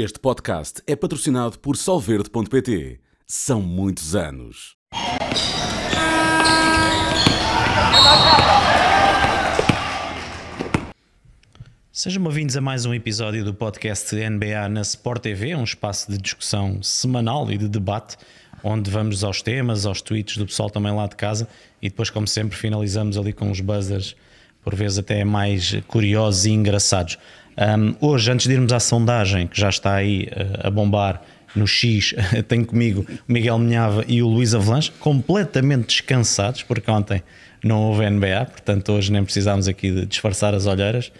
Este podcast é patrocinado por Solverde.pt. São muitos anos. Sejam bem-vindos a mais um episódio do podcast NBA na Sport TV, um espaço de discussão semanal e de debate, onde vamos aos temas, aos tweets do pessoal também lá de casa e depois, como sempre, finalizamos ali com os buzzers, por vezes até mais curiosos e engraçados. Um, hoje, antes de irmos à sondagem, que já está aí uh, a bombar no X, tenho comigo o Miguel Minhava e o Luís Avalanche, completamente descansados, porque ontem não houve NBA, portanto hoje nem precisámos aqui de disfarçar as olheiras.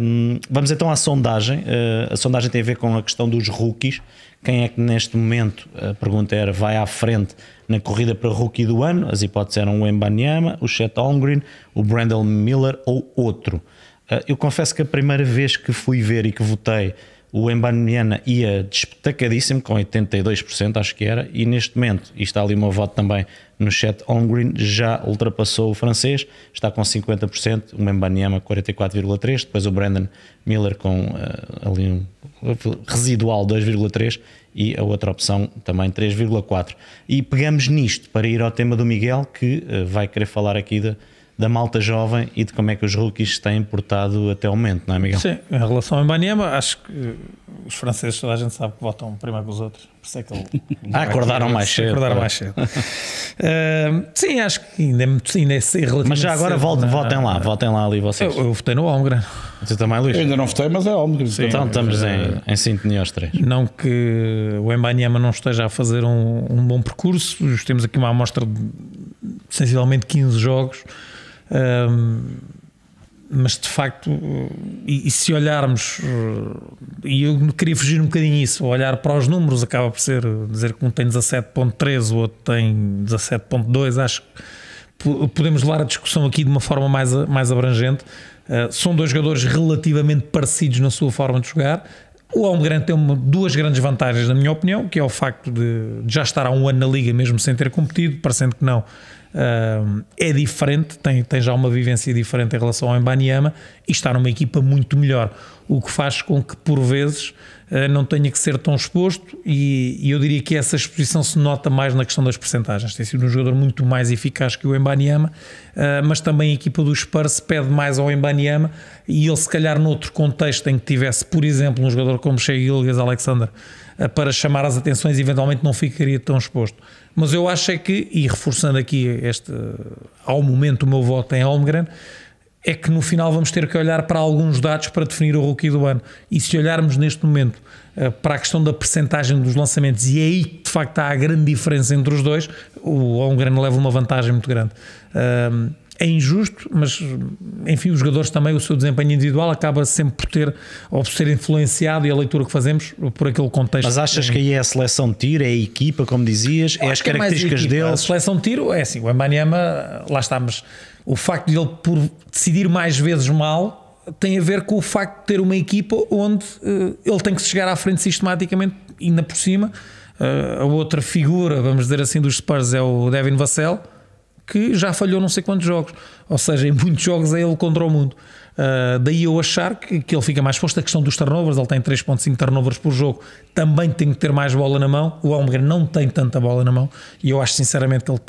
Um, vamos então à sondagem. Uh, a sondagem tem a ver com a questão dos rookies. Quem é que neste momento, a pergunta era, vai à frente na corrida para rookie do ano? As hipóteses eram o Embanyama, o Chet Holmgren, o Brandon Miller ou outro. Uh, eu confesso que a primeira vez que fui ver e que votei o Embanyama ia destacadíssimo, com 82%, acho que era, e neste momento, e está ali o meu voto também no chat, Green já ultrapassou o francês, está com 50%, o Embanyama 44,3%, depois o Brandon Miller com uh, ali um residual 2,3% e a outra opção também 3,4%. E pegamos nisto para ir ao tema do Miguel, que uh, vai querer falar aqui de da malta jovem e de como é que os rookies têm portado até o momento, não é, Miguel? Sim, em relação ao Embanyama, acho que os franceses, toda a gente sabe que votam primeiro que os outros. Por isso é que ele ah, acordaram mais cedo. Acordaram mais cedo. uh, sim, acho que ainda é muito ainda é relativamente Mas já agora cedo, votem, votem lá, votem lá ali vocês. Eu, eu votei no Holmgren. Você também, Luís? Eu ainda não votei, mas é Holmgren. Então estamos em, em sintonia aos três. Não que o Embanyama não esteja a fazer um, um bom percurso, temos aqui uma amostra de sensivelmente 15 jogos. Um, mas de facto, e, e, se olharmos, e eu queria fugir um bocadinho isso, olhar para os números acaba por ser dizer que um tem 17.3, o outro tem 17.2, acho que podemos levar a discussão aqui de uma forma mais, mais abrangente. Uh, são dois jogadores relativamente parecidos na sua forma de jogar. O Almgrande tem uma, duas grandes vantagens, na minha opinião, que é o facto de, de já estar há um ano na liga, mesmo sem ter competido, parecendo que não Uh, é diferente, tem, tem já uma vivência diferente em relação ao Embanyama e está numa equipa muito melhor, o que faz com que por vezes uh, não tenha que ser tão exposto e, e, eu diria que essa exposição se nota mais na questão das percentagens. Tem sido um jogador muito mais eficaz que o Embanyama, uh, mas também a equipa do Spurs pede mais ao Embanyama e ele se calhar noutro contexto em que tivesse, por exemplo, um jogador como Shea Gilgas Alexander para chamar as atenções, eventualmente não ficaria tão exposto. Mas eu acho é que, e reforçando aqui este, ao momento o meu voto em Holmgren, é que no final vamos ter que olhar para alguns dados para definir o rookie do ano. E se olharmos neste momento eh, para a questão da percentagem dos lançamentos, e é aí que de facto há a grande diferença entre os dois, o Holmgren leva uma vantagem muito grande é injusto, mas enfim, os jogadores também, o seu desempenho individual acaba sempre por ter ou por ser influenciado e a leitura que fazemos por aquele contexto. Mas achas que aí é a seleção de tiro, é a equipa, como dizias, é as é características é dele? A seleção de tiro é assim, o Embanyama, lá está, mas o facto de ele por decidir mais vezes mal tem a ver com o facto de ter uma equipa onde uh, ele tem que chegar à frente sistematicamente, ainda por cima. Uh, a outra figura, vamos dizer assim, dos Spurs é o Devin Vassell que já falhou não sei quantos jogos. Ou seja, em muitos jogos é ele contra o mundo. Uh, daí eu achar que, que ele fica mais exposto. A questão dos turnovers, ele tem 3,5 turnovers por jogo, também tem que ter mais bola na mão. O Almgren não tem tanta bola na mão e eu acho sinceramente que ele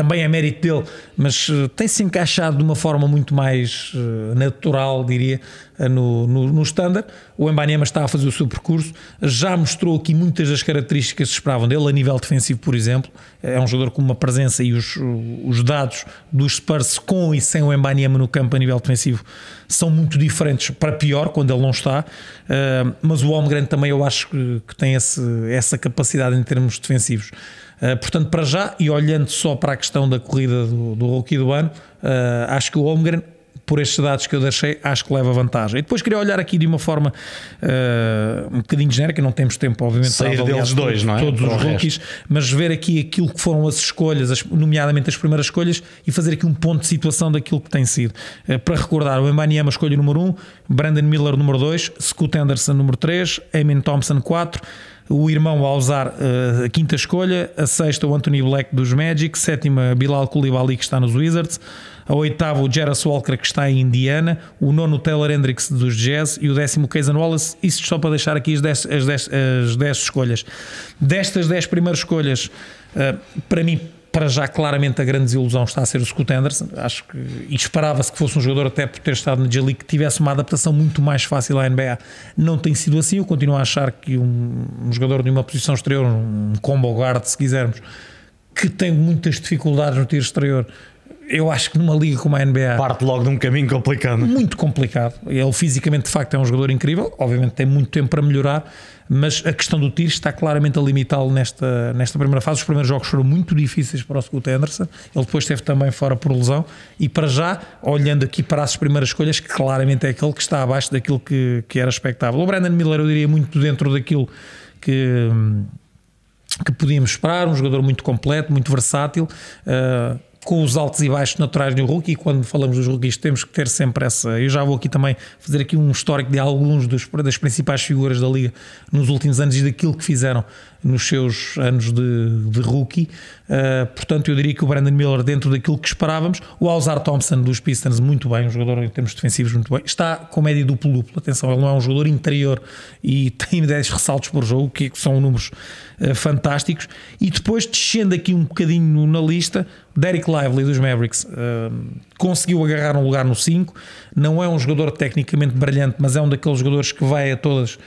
também é mérito dele, mas uh, tem-se encaixado de uma forma muito mais uh, natural, diria, uh, no, no, no standard. O Embanyama está a fazer o seu percurso, já mostrou aqui muitas das características que se esperavam dele, a nível defensivo, por exemplo. É um jogador com uma presença e os, os dados dos Spurs com e sem o Embanyama no campo a nível defensivo são muito diferentes para pior quando ele não está, mas o Holmgren também eu acho que, que tem esse, essa capacidade em termos defensivos. Uh, portanto, para já, e olhando só para a questão da corrida do, do rookie do ano, uh, acho que o Holmgren, por estes dados que eu deixei, acho que leva vantagem. E depois queria olhar aqui de uma forma uh, um bocadinho genérica, não temos tempo, obviamente, Sair para deles dois, não é? todos os rookies, resto. mas ver aqui aquilo que foram as escolhas, as, nomeadamente as primeiras escolhas, e fazer aqui um ponto de situação daquilo que tem sido. para recordar, o Embanyama escolha número 1, um, Brandon Miller número 2, Scoot Anderson número 3, Eamon Thompson 4, o irmão a usar uh, a quinta escolha, a sexta o Anthony Black dos Magic, sétima Bilal Koulibaly que está nos Wizards, a oitava o Jarvis Walker que está em Indiana, o nono Taylor Hendricks dos Jazz e o décimo Kaysen Wallace. Isso só para deixar aqui as 10 as dez, as dez escolhas. Destas 10 primeiras escolhas, uh, para mim para já claramente a grande desilusão está a ser o Scott Anderson. Acho que esperava-se que fosse um jogador até por ter estado na J-League que tivesse uma adaptação muito mais fácil à NBA. Não tem sido assim. Eu continuo a achar que um, um jogador de uma posição exterior, um combo guard, se quisermos, que tem muitas dificuldades no tiro exterior, eu acho que numa liga como a NBA. Parte logo de um caminho complicado. Muito complicado. Ele fisicamente, de facto, é um jogador incrível. Obviamente tem muito tempo para melhorar, mas a questão do tiro está claramente a limitá-lo nesta, nesta primeira fase. Os primeiros jogos foram muito difíceis para o Scott Anderson. Ele depois esteve também fora por lesão. E para já, olhando aqui para as primeiras escolhas, claramente é aquele que está abaixo daquilo que, que era expectável. O Brandon Miller, eu diria, muito dentro daquilo que que podíamos esperar, um jogador muito completo, muito versátil. Uh, com os altos e baixos naturais do rookie, e quando falamos dos rookies temos que ter sempre essa. Eu já vou aqui também fazer aqui um histórico de alguns dos, das principais figuras da liga nos últimos anos e daquilo que fizeram nos seus anos de, de rookie. Uh, portanto, eu diria que o Brandon Miller, dentro daquilo que esperávamos, o Alzar Thompson dos Pistons, muito bem, um jogador em termos defensivos, muito bem. Está com média duplo-duplo. Atenção, ele não é um jogador interior e tem 10 ressaltos por jogo, que são números uh, fantásticos. E depois, descendo aqui um bocadinho na lista, Derek Lively dos Mavericks uh, conseguiu agarrar um lugar no 5. Não é um jogador tecnicamente brilhante, mas é um daqueles jogadores que vai a todas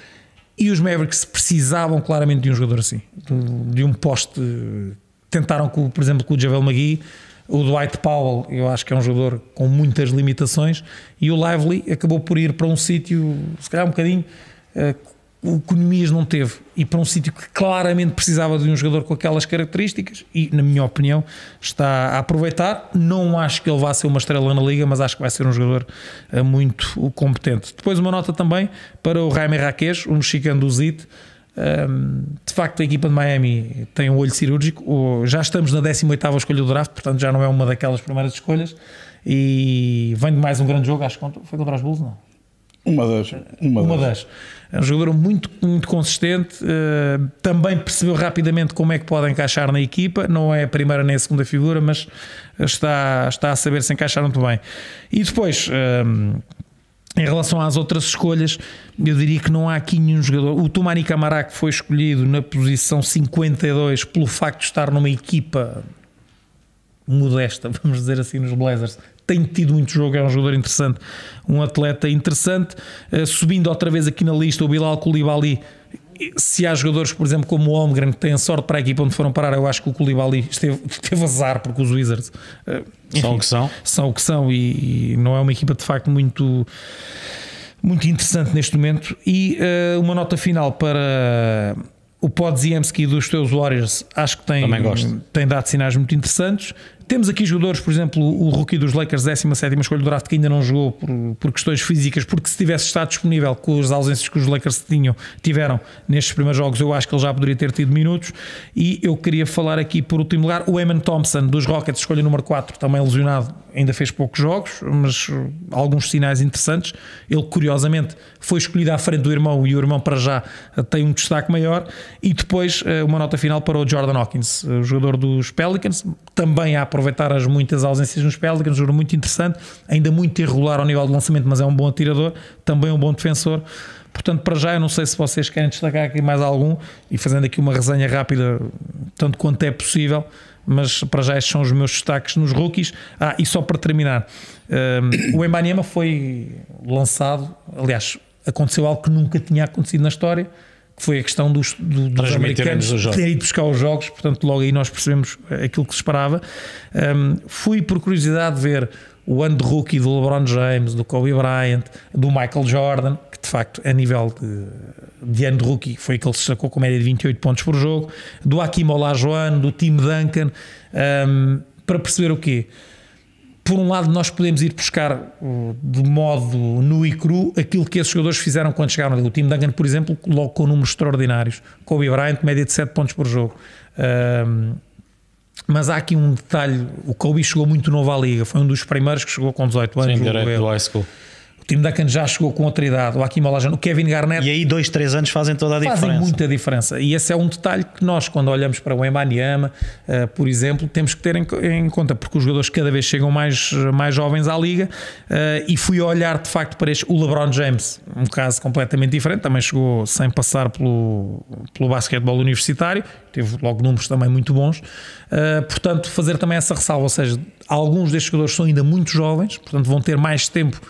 e os Mavericks precisavam claramente de um jogador assim, de, um poste. Tentaram, com, por exemplo, com o Javel McGee, o Dwight Powell, eu acho que é um jogador com muitas limitações, e o Lively acabou por ir para um sítio, se calhar um bocadinho, eh, o Economias não teve e para um sítio que claramente precisava de um jogador com aquelas características e, na minha opinião, está a aproveitar. Não acho que ele vá ser uma estrela na liga, mas acho que vai ser um jogador eh, muito competente. Depois, uma nota também para o Jaime Raquez, o mexicano do ZIT. Ehm, de facto, a equipa de Miami tem um olho cirúrgico. Já estamos na 18 escolha do draft, portanto, já não é uma daquelas primeiras escolhas. E vem de mais um grande jogo, acho que foi contra os Bulls, não? Uma das. Uma, uma das. das. É um jogador muito, muito consistente. Uh, também percebeu rapidamente como é que pode encaixar na equipa. Não é a primeira nem a segunda figura, mas está, está a saber se encaixar muito bem. E depois. Um, eh, em relação às outras escolhas, eu diria que não há aqui nenhum jogador. O Tumani Camará, que foi escolhido na posição 52 pelo facto de estar numa equipa modesta, vamos dizer assim, nos Blazers, tem tido muito jogo, é um jogador interessante, um atleta interessante. Uh, subindo outra vez aqui na lista, o Bilal Koulibaly. Se há jogadores, por exemplo, como o Holmgren, que têm sorte para a equipa onde foram parar, eu acho que o Koulibaly esteve, teve azar, porque os Wizards uh, enfim, são o que são. São o que são e, e, não é uma equipa de facto muito. Muito interessante neste momento. E uh, uma nota final para o Podziemski dos teus Warriors acho que tem, tem dado sinais muito interessantes. Temos aqui jogadores, por exemplo, o rookie dos Lakers, 17 escolha do draft, que ainda não jogou por, por, questões físicas, porque se tivesse estado disponível com as ausências que os Lakers tinham, tiveram nestes primeiros jogos, eu acho que ele já poderia ter tido minutos. E eu queria falar aqui, por último lugar, o Eman Thompson dos Rockets, escolha número 4, também lesionado, ainda fez poucos jogos, mas alguns sinais interessantes. Ele, curiosamente, foi escolhido à frente do irmão e o irmão, para já, tem um destaque maior. E depois, eh, uma nota final para o Jordan Hawkins, o jogador dos Pelicans, também a aproveitar as muitas ausências nos Pelicans, um jogador muito interessante, ainda muito irregular ao nível de lançamento, mas é um bom atirador, também um bom defensor. Portanto, para já, eu não sei se vocês querem destacar aqui mais algum e fazendo aqui uma resenha rápida, tanto quanto é possível, mas para já estes são os meus destaques nos rookies. Ah, e só para terminar, um, o Embanyama foi lançado, aliás, aconteceu algo que nunca tinha acontecido na história foi a questão dos, do, dos americanos terem ido buscar os jogos, portanto, logo aí nós percebemos aquilo que se esperava. Um, fui por curiosidade ver o ano de rookie do LeBron James, do Kobe Bryant, do Michael Jordan, que de facto, a nível de, de ano de rookie, foi aquele que se sacou com média de 28 pontos por jogo, do Akim Olajuwon, do Tim Duncan, um, para perceber o quê? Por um lado, nós podemos ir buscar de modo nu e cru aquilo que esses jogadores fizeram quando chegaram ali. O time Duncan, por exemplo, logo com números extraordinários. Kobe Bryant, média de 7 pontos por jogo. Um, mas há aqui um detalhe: o Kobe chegou muito novo à liga, foi um dos primeiros que chegou com 18 anos. Sim, direto do high school. O Tim Duncan já chegou com outra idade, o Hakim Olajuwon, o Kevin Garnett E aí, dois, três anos fazem toda a fazem diferença. muita diferença. E esse é um detalhe que nós, quando olhamos para o Embanyama, uh, por exemplo, temos que ter em, em, conta, porque os jogadores cada vez chegam mais, mais jovens à liga. Uh, e fui olhar de facto para este, o LeBron James, um caso completamente diferente, também chegou sem passar pelo, pelo basquetebol universitário, teve logo números também muito bons. Uh, portanto, fazer também essa ressalva, ou seja, alguns destes jogadores são ainda muito jovens, portanto, vão ter mais tempo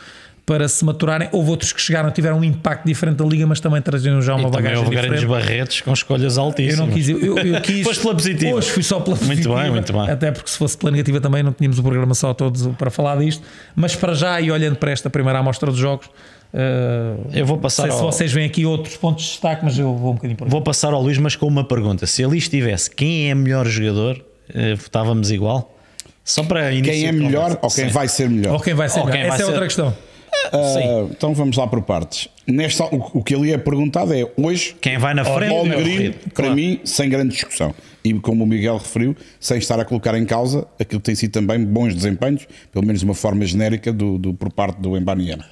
para se maturarem. Houve outros que chegaram, tiveram um impacto diferente da liga, mas também traziam já uma E bagagem houve diferente. grandes barretes com escolhas Eu altíssimas. não quis, eu, eu quis. Foste pela positiva. Hoje fui só pela Muito positiva. bem, muito bem. Até porque se fosse pela negativa também não tínhamos o programa só todos para falar disto. Mas para já, e olhando para esta primeira amostra dos jogos, eh, Eu vou não passar sei se ao, vocês veem aqui outros pontos de destaque, mas eu vou um bocadinho por aí. vou passar ao Luís, mas com uma pergunta. Se ali estivesse quem é melhor jogador, eh, votávamos igual? Só para Quem é melhor ou quem Sim. vai ser melhor? Ou quem vai ser Ou melhor? quem vai Essa é ser- outra questão. Ah, então vamos lá por partes. Nesta, o, o que ali é perguntado é hoje. Quem vai na frente All é o Green, para Claro. mim, sem grande discussão. E como o Miguel referiu, sem estar a colocar em causa aquilo que tem sido também bons desempenhos, pelo menos de uma forma genérica, do, do- por parte do Embaniama.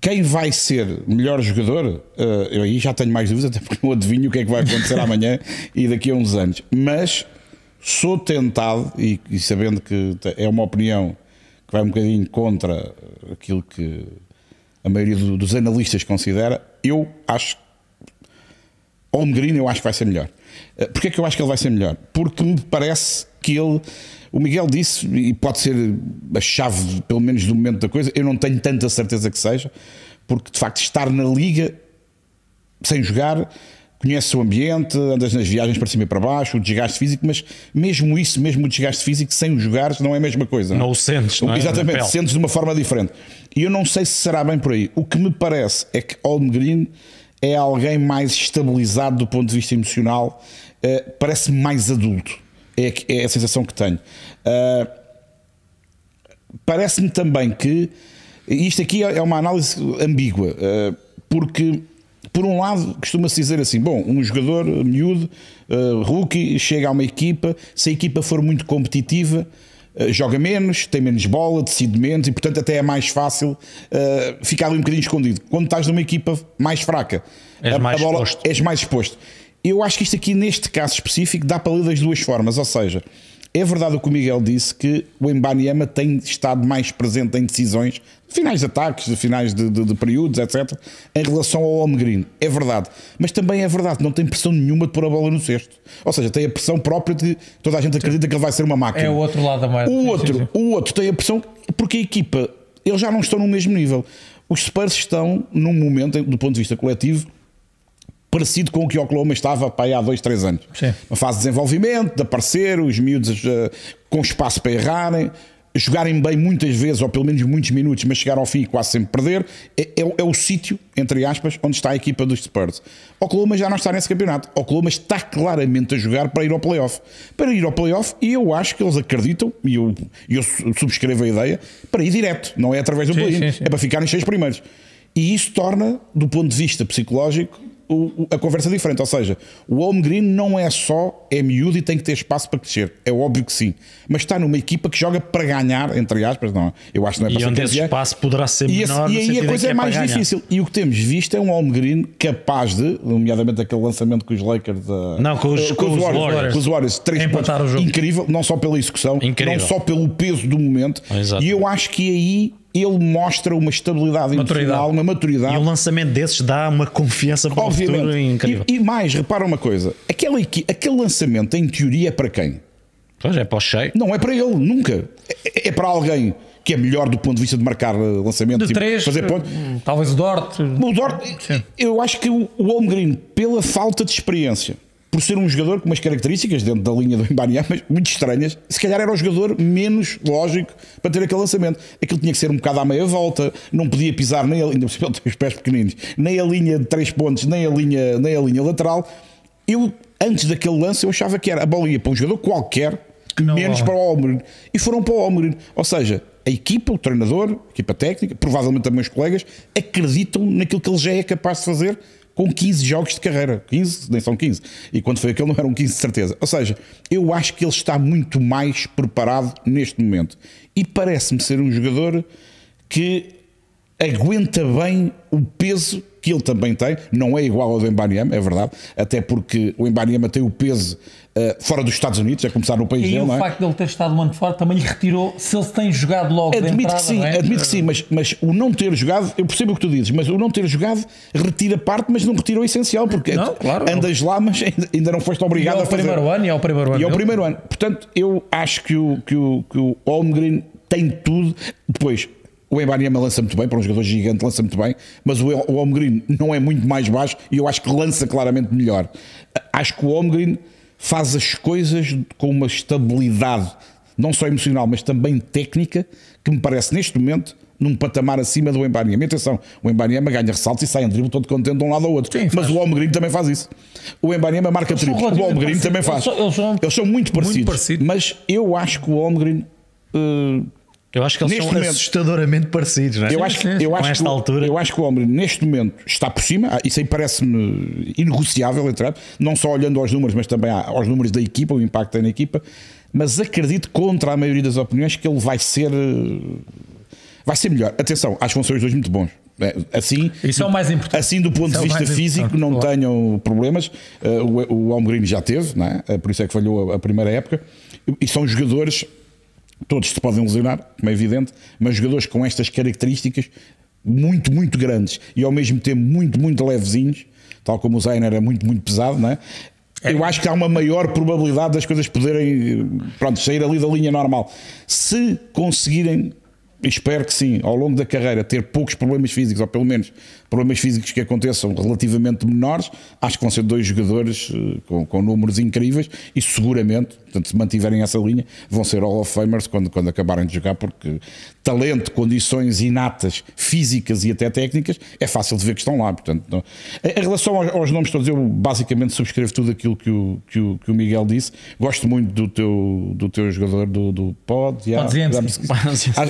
Quem vai ser melhor jogador, eh, eu aí já tenho mais dúvidas, até porque não adivinho o que é que vai acontecer amanhã e daqui a uns anos. Mas sou tentado, e, e sabendo que é uma opinião que vai um bocadinho contra aquilo que a maioria do- dos analistas considera, eu acho Holmgren eu acho que vai ser melhor. Eh, Porquê é que eu acho que ele vai ser melhor? Porque me parece que ele, o Miguel disse, e pode ser a chave, pelo menos do momento da coisa, eu não tenho tanta certeza que seja, porque de facto estar na liga sem jogar, conheces o ambiente, andas nas viagens para cima e para baixo, o desgaste físico, mas mesmo isso, mesmo o desgaste físico, sem o jogares, não é a mesma coisa. Não o sentes, não é? Exatamente, sentes de uma forma diferente. E eu não sei se será bem por aí. O que me parece é que Holmgren é alguém mais estabilizado do ponto de vista emocional, eh, parece mais adulto. É, é a sensação que tenho. Ah, Parece-me também que isto aqui é uma análise ambígua, eh, porque por um lado costuma-se dizer assim: bom, um jogador miúdo, eh, rookie, chega a uma equipa, se a equipa for muito competitiva, eh, joga menos, tem menos bola, decide menos e, portanto, até é mais fácil eh, ficar ali um bocadinho escondido. Quando estás numa equipa mais fraca, És mais exposto. és mais exposto. Eu acho que isto aqui, neste caso específico, dá para ler das duas formas. Ou seja, é verdade o que o Miguel disse que o Embaniama tem estado mais presente em decisões, finais de ataques, finais de, de- de períodos, etc., em relação ao Holmgren. É verdade. Mas também é verdade, não tem pressão nenhuma de pôr a bola no cesto. Ou seja, tem a pressão própria de toda a gente acredita que ele vai ser uma máquina. É o outro lado da moeda. O outro, o outro tem a pressão porque a equipa, eles já não estão no mesmo nível. Os Spurs estão num momento, do ponto de vista coletivo, parecido com o que o Oklahoma estava para aí há dois, três anos. Sim. Uma fase de desenvolvimento, de aparecer, os miúdos eh, com espaço para errarem, jogarem bem muitas vezes, ou pelo menos muitos minutos, mas chegar ao fim e quase sempre perder. É, é o- é o sítio, entre aspas, onde está a equipa dos Spurs. Oklahoma já não está nesse campeonato. Oklahoma está claramente a jogar para ir ao playoff. Para ir ao playoff, e eu acho que eles acreditam, e eu, eu subscrevo a ideia, para ir direto, não é através do play-in, é para ficarem seis primeiros. E isso torna, do ponto de vista psicológico, o- a conversa diferente. Ou seja, o Holmgren não é só é miúdo e tem que ter espaço para crescer. É óbvio que sim. Mas está numa equipa que joga para ganhar, entre aspas, não. Eu acho que não é E para ser onde esse espaço poderá ser E, esse- e aí a coisa que é mais difícil. E o que temos visto é um Holmgren capaz de, nomeadamente aquele lançamento com os Lakers. ah, Não, com os- ah, com os Warriors. Com os Warriors, três pontos. Incrível, não só pela execução, Incrível. não só pelo peso do momento. Exato. E eu acho que aí ele mostra uma estabilidade Maturidade. emocional, uma maturidade. E um lançamento desses dá uma confiança para o futuro Obviamente. incrível. E, e mais, repara uma coisa: aquela, equi- aquele lançamento, em teoria, é para quem? Pois é, para o cheio. Não é para ele, nunca. É, é para alguém que é melhor do ponto de vista de marcar eh, lançamento, De tipo, três, fazer ponto. hum, talvez o Dort. O Dort, eu acho que o o Holmgren, pela falta de experiência, por ser um jogador com umas características dentro da linha do Embaniama muito estranhas, se calhar era o jogador menos lógico para ter aquele lançamento. Aquilo tinha que ser um bocado à meia volta, não podia pisar nem a ainda os pés pequeninos, nem a linha de três pontos, nem a linha, nem a linha lateral. Eu, antes daquele lance, eu achava que era a bola ia para um jogador qualquer, não menos para o Holmgren. E foram para o Holmgren. Ou seja, a equipa, o treinador, a equipa técnica, provavelmente também os colegas, acreditam naquilo que ele já é capaz de fazer com 15 jogos de carreira. 15, nem são 15. E quando foi aquele não eram 15 de certeza. Ou seja, eu acho que ele está muito mais preparado neste momento. E parece-me ser um jogador que aguenta bem o peso que ele também tem, não é igual ao do Embanyama, é verdade, até porque o Embanyama tem o peso uh, fora dos Estados Unidos, a começar no país e dele, o não é? facto de ele ter estado um ano fora também lhe retirou, se ele tem jogado logo Admito entrada, que sim, não é? admito que sim, mas, mas o não ter jogado, eu percebo o que tu dizes, mas o não ter jogado retira parte, mas não retira o essencial, porque Não, claro. andas lá, mas ainda, não foste E obrigado é a fazer. primeiro ano, e é o primeiro ano. E é o dele. primeiro ano. Portanto, eu acho que o, que o, que o Holmgren tem tudo. Depois, o Embanyama lança muito bem, para um jogador gigante lança muito bem, mas o, o Holmgren não é muito mais baixo e eu acho que lança claramente melhor. Acho que o Holmgren faz as coisas com uma estabilidade, não só emocional, mas também técnica, que me parece neste momento num patamar acima do Embanyama. E atenção, o Embanyama ganha ressaltos e sai em drible todo contente de um lado ao outro. Sim, mas o Holmgren também faz isso. O Embanyama marca triplos, o Holmgren também faz. Eles são- Eles são muito parecidos, parecidos. mas eu acho que o Holmgren eh, Eu acho que eles Neste são momento- assustadoramente parecidos, não é? eu, acho, sim, eu, com acho esta que, o- altura. eu acho que o Holmgren neste momento está por cima, Ah, isso aí parece-me inegociável, entre não só olhando aos números, mas também aos números da equipa, o impacto que tem na equipa, mas acredito contra a maioria das opiniões que ele vai ser eh, vai ser melhor. Atenção, acho que vão ser os dois muito bons. É, Assim, Isso é o mais importante. Assim, do ponto Isso é de vista mais físico, não claro. tenham problemas. Uh, o, o já teve, não é? Uh, por isso é que falhou a, a primeira época. E são jogadores, todos se podem lesionar, como é evidente, mas jogadores com estas características muito, muito grandes e ao mesmo tempo muito, muito levezinhos, tal como o Zayn era muito, muito pesado, não é? Eu acho que há uma maior probabilidade das coisas poderem pronto, sair ali da linha normal. Se conseguirem espero que sim, ao longo da carreira, ter poucos problemas físicos, ou pelo menos problemas físicos que aconteçam relativamente menores, acho que vão ser dois jogadores eh, com, com números incríveis e seguramente, portanto, se mantiverem essa linha, vão ser Hall of Famers quando, quando acabarem de jogar, porque talento, condições inatas, físicas e até técnicas, é fácil de ver que estão lá. Portanto, não- Em relação aos, aos nomes todos, eu basicamente subscrevo tudo aquilo que o, que o, que o Miguel disse. Gosto muito do teu, do teu jogador do, do Pod.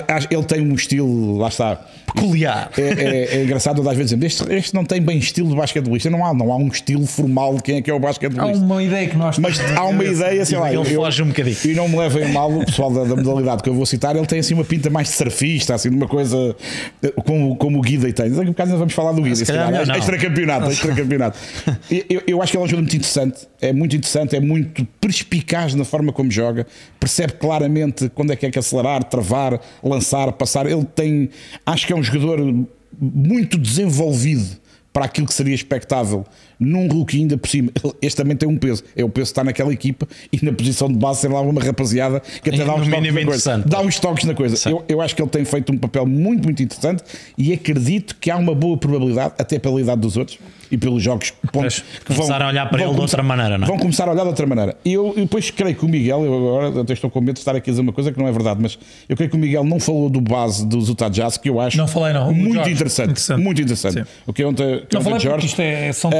acho- Ele tem um estilo, lá está, Peculiar. é, é- é engraçado, às vezes dizemos, este, este não tem bem estilo de basquetebolista. Não há, não há um estilo formal de quem é que é o Há basquetebolista. uma ideia que nós Mas há uma cabeça. ideia, sei lá, Ele foge um bocadinho. e não me levem mal o pessoal da, da modalidade que eu vou citar, ele tem assim uma pinta mais de surfista, assim, de uma coisa eh, como, como o Guida tem. Daqui a bocado ainda vamos falar do Guida, Se se calhar calhar, não, não. extra campeonato, extra campeonato. Eu, eu acho que ele é um jogador muito interessante, é muito interessante, é muito perspicaz na forma como joga, percebe claramente quando é que é que acelerar, travar, lançar, passar. Ele tem, acho que é um jogador muito desenvolvido para aquilo que seria expectável num rookie ainda por cima. Este também tem um peso, é o peso de estar naquela equipa e na posição de base ser lá uma rapaziada que até dá uns toques na coisa. Dá uns toques na coisa. Eu, eu acho que ele tem feito um papel muito, muito interessante e acredito que há uma boa probabilidade, até pela idade dos outros e pelos jogos Mas começaram a olhar para ele de outra maneira, não é? Vão começar a olhar de outra maneira. E eu, eu depois creio que o Miguel, eu agora até estou com medo de estar aqui a dizer uma coisa que não é verdade, mas eu creio que o Miguel não falou do base dos Utah Jazz, que eu acho Não falei, não. Muito Jorge. interessante, Interessante. Muito interessante. Sim. O que é ontem, que Não ontem falei porque Jorge. isto é, são,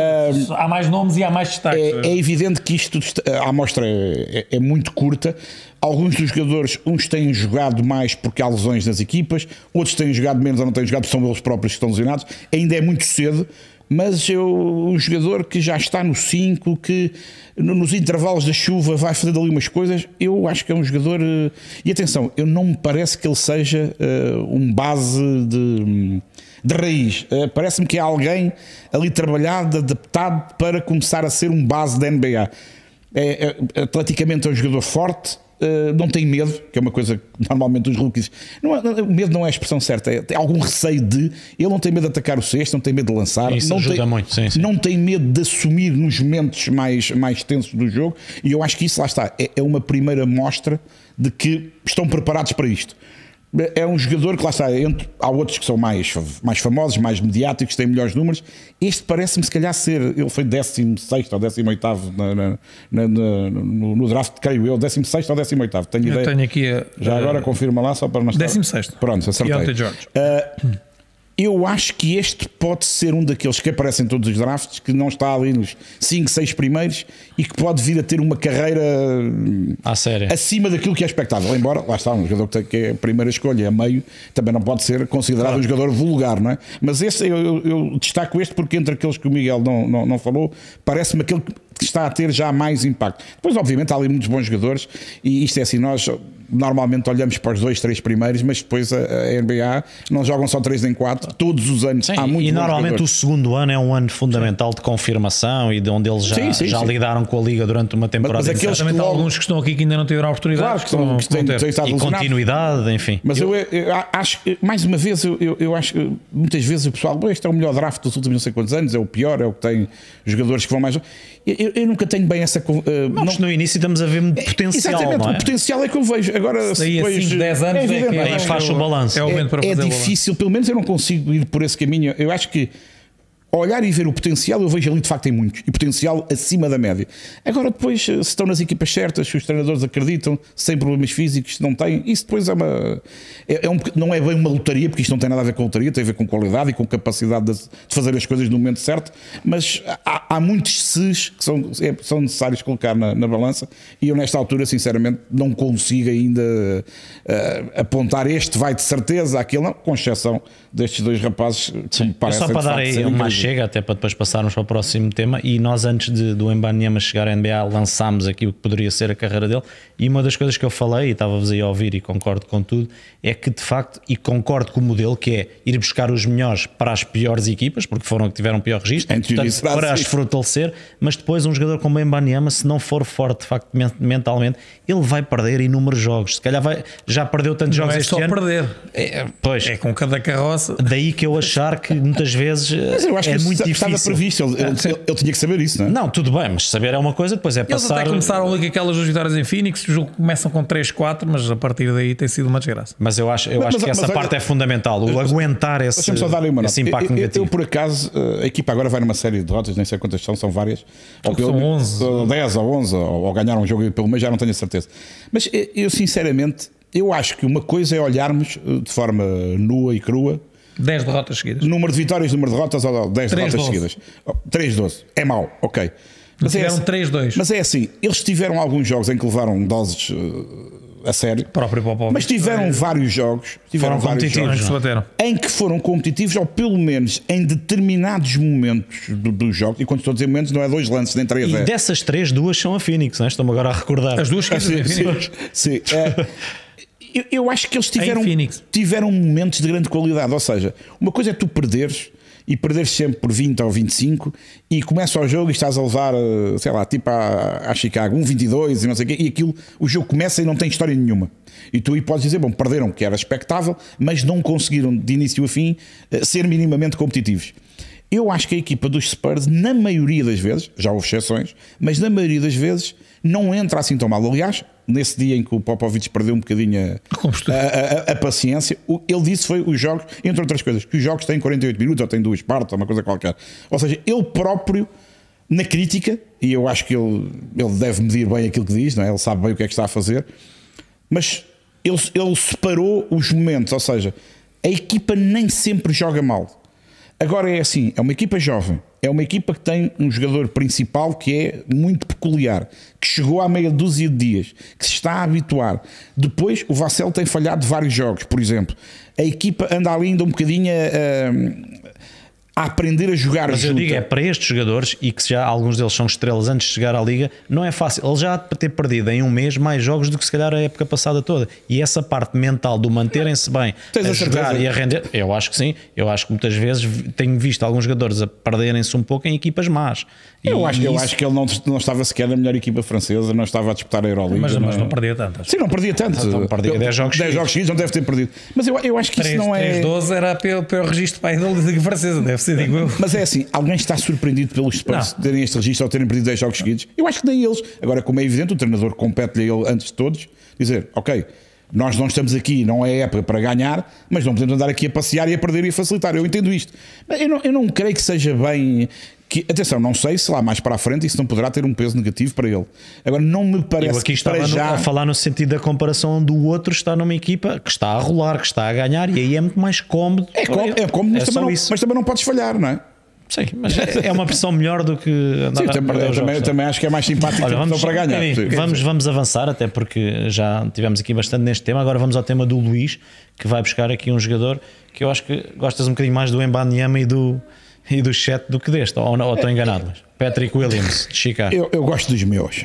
há mais nomes e há mais destaques. É, é evidente que isto, a amostra é, é- é muito curta. Alguns dos jogadores, uns têm jogado mais porque há lesões nas equipas, outros têm jogado menos ou não têm jogado porque são eles próprios que estão lesionados. Ainda é muito cedo, mas eu, um jogador que já está no 5, que no- nos intervalos da chuva vai fazendo ali umas coisas, eu acho que é um jogador. eh, E atenção, eu não me parece que ele seja eh, um base de de raiz. Eh, Parece-me que é alguém ali trabalhado, adaptado para começar a ser um base da NBA. É, é, atleticamente é um jogador forte, eh, não tem medo, que é uma coisa que normalmente os rookies. Não é- não- o medo não é a expressão certa, é, tem algum receio de. Ele não tem medo de atacar o cesto, não tem medo de lançar. Isso não ajuda tem, muito, sim, sim. Não tem medo de assumir nos momentos mais, mais tensos do jogo, e eu acho que isso lá está. É, é uma primeira mostra de que estão preparados para isto. É um jogador que lá está, entre, há outros que são mais, mais famosos, mais mediáticos, têm melhores números. Este parece-me se calhar ser, ele foi 16 ou 18 na, na, na, no, no draft, creio eu, 16 ou 18, tenho Eu ideia. tenho aqui a, Já agora confirma lá só para nós. 16º. Pronto, acertei. Uh, eu acho que este pode ser um daqueles que aparecem em todos os drafts, que não está ali nos 5, 6 primeiros e que pode vir a ter uma carreira À sério. acima daquilo que é expectável. Embora, lá está, um jogador que é a primeira escolha, a meio, também não pode ser considerado um jogador vulgar, não é? Mas esse, eu, eu- eu destaco este porque entre aqueles que o Miguel não, não, não falou, parece-me aquele que está a ter já mais impacto. Depois, obviamente, há ali muitos bons jogadores e isto é assim, nós normalmente olhamos para os dois, três primeiros, mas depois a, a NBA não jogam só três em quatro, todos os anos. Sim, há muito e normalmente jogadores. o segundo ano é um ano fundamental de confirmação e de onde eles já, Sim, sim, já sim. lidaram com a liga durante uma temporada mas aqueles inteira. Certamente há logo- alguns que estão aqui que ainda não tiveram a oportunidade. Claro que, são, que têm, têm estado e continuidade, enfim. Mas eu, eu acho, mais uma vez, eu, eu, eu acho que muitas vezes o pessoal, "Bom, este é o melhor draft dos últimos não sei quantos anos, é o pior, é o que tem jogadores que vão mais. Eu, eu- eu nunca tenho bem essa. eh, Não, mas no início estamos a ver muito potencial, Exatamente, não é? o potencial é que eu vejo. Agora, se Daí a depois, 5, 10 anos é evidente, que não é? Aí faz o balanço. É o para é o balanço. difícil, pelo menos eu não consigo ir por esse caminho. Eu acho que olhar e ver o potencial, eu vejo ali de facto em muitos, e potencial acima da média. Agora, depois, se estão nas equipas certas, se os treinadores acreditam, sem problemas físicos, se não têm, isso depois é uma. É, é um não é bem uma lotaria, porque isto não tem nada a ver com lotaria, tem a ver com qualidade e com capacidade de, de fazer as coisas no momento certo, mas há, há muitos ses que são, é- são necessários colocar na, na balança, e eu, nesta altura, sinceramente, não consigo ainda eh, apontar este vai de certeza, aquele não, com exceção destes dois rapazes. que me É parecem, só para dar aí uma. Chega, até para depois passarmos para o próximo tema. E nós, antes de, do Embanyama chegar à NBA, lançámos aqui o que poderia ser a carreira dele. E uma das coisas que eu falei, e estava-vos aí a ouvir e concordo com tudo, é que de facto, e concordo com o modelo, que é ir buscar os melhores para as piores equipas, porque foram que tiveram pior registro, portanto, para as fortalecer. Mas depois, um jogador como o Embanyama, se não for forte de facto men- mentalmente, ele vai perder inúmeros jogos. Se calhar vai, já perdeu tantos Não jogos é este só ano. perder. É, pois, É com cada carroça. Daí que eu achar que muitas vezes Mas eu acho é que muito isso estava difícil. previsto, ele, ele- ele- ele tinha que saber isso, não é? Não, tudo bem, mas saber é uma coisa, depois é Eles passar. até começaram ali com aquelas duas vitórias em Phoenix, o jogo começam com 3-4, mas a partir daí tem sido uma desgraça. Mas eu acho, eu Mas- acho que mas essa olha- parte é fundamental, o aguentar esse, Deixa-me só dar uma nota. esse impacto eu, eu- negativo. eu, por acaso, eh, a equipa agora vai numa série de derrotas, nem sei quantas são, são várias. Ou que são 11. ou 10 ou 11, ou, ou ganhar um jogo pelo meio, já não tenho a certeza. Mas eh, eu, sinceramente, eu acho que uma coisa é olharmos eh, de forma nua e crua 10 derrotas seguidas. número de vitórias, número de derrotas ou 10 Três, derrotas doze. seguidas. Oh, 3-12. É mau, ok. Mas é, Tiveram assim, 3-2. mas é assim, eles tiveram alguns jogos em que levaram doses eh, a sério. próprio Popovich. Mas tiveram vários jogos, tiveram Foram vários competitivos, jogos se bateram. em que foram competitivos, ou pelo menos em determinados momentos do, do jogo, e quando estou a dizer momentos, não é dois lances, nem três, E é. dessas três, duas são a Phoenix, não é? estou-me agora a recordar. As duas Sim, em sim, Phoenix. sim. Eu, eu acho que eles tiveram, tiveram momentos de grande qualidade. Ou seja, uma coisa é tu perderes e perderes sempre por 20 ou 25 e começa o jogo e estás a levar, eh, sei lá, tipo a, a Chicago, um 22 e não sei o quê, e aquilo, o jogo começa e não tem história nenhuma. E tu aí podes dizer, bom, perderam, que era expectável, mas não conseguiram de início a fim eh, ser minimamente competitivos. Eu acho que a equipa dos Spurs, na maioria das vezes, já houve exceções, mas na maioria das vezes não entra assim tão mal. Aliás, nesse dia em que o Popovich perdeu um bocadinho a, a- a- a paciência, o- ele disse foi os jogos, entre outras coisas, que os jogos têm 48 minutos ou têm duas partes, ou uma coisa qualquer. Ou seja, ele próprio, na crítica, e eu acho que ele, ele deve medir bem aquilo que diz, não é? ele sabe bem o que é que está a fazer, mas ele, ele separou os momentos, ou seja, a equipa nem sempre joga mal. Agora é assim, é uma equipa jovem, é uma equipa que tem um jogador principal que é muito peculiar, que chegou há meia dúzia de dias, que se está a habituar. Depois o Vassell tem falhado vários jogos, por exemplo. A equipa anda ali ainda um bocadinho a, a aprender a jogar Mas eu junta. digo, é para estes jogadores, e que já alguns deles são estrelas antes de chegar à Liga, não é fácil. Ele já há de ter perdido em um mês mais jogos do que se calhar a época passada toda. E essa parte mental do manterem-se bem, Tens a a jogar e a render, eu acho que sim. Eu acho que muitas vezes tenho visto alguns jogadores a perderem-se um pouco em equipas más. Eu, acho, eu isso- acho que ele não, não estava sequer na melhor equipa francesa, não estava a disputar a Euroliga. Mas, mas não perdia tantas. Sim, não perdia tanto. Então perdia 10 jogos 10 jogos seguidos, não deve ter perdido. Mas eu, eu acho que isso 3, não é. 12 era o pior registro para a da Liga Francesa, deve ser, digo eu. Mas é assim, alguém está surpreendido pelos Spurs Não. terem este registro ou terem perdido 10 jogos seguidos? Eu acho que nem eles. Agora, como é evidente, o treinador compete-lhe a ele antes de todos dizer: Ok, nós não estamos aqui, não é época para ganhar, mas não podemos andar aqui a passear e a perder e a facilitar. Eu entendo isto. Mas eu não, eu não creio que seja bem. Que, atenção, não sei se lá mais para a frente isso não poderá ter um peso negativo para ele. Agora, não me parece Eu aqui que para já. a falar no sentido da comparação do outro estar numa equipa que está a rolar, que está a ganhar, e aí é muito mais cómodo. É ele. é como mas, É também não, isso. mas também não podes falhar, não é? Sim, mas é é uma pressão melhor do que andar Sim, eu a também, eu também, eu também acho que é mais simpático Olha, a vamos, para ganhar. Sim, vamos, vamos avançar, até porque já tivemos aqui bastante neste tema. Agora vamos ao tema do Luís, que vai buscar aqui um jogador que eu acho que gostas um bocadinho mais do Embanyama e do, e do chat do que deste, ou, ou estou enganado? Mas Patrick Williams, de Chicago. Eu, eu gosto dos meus.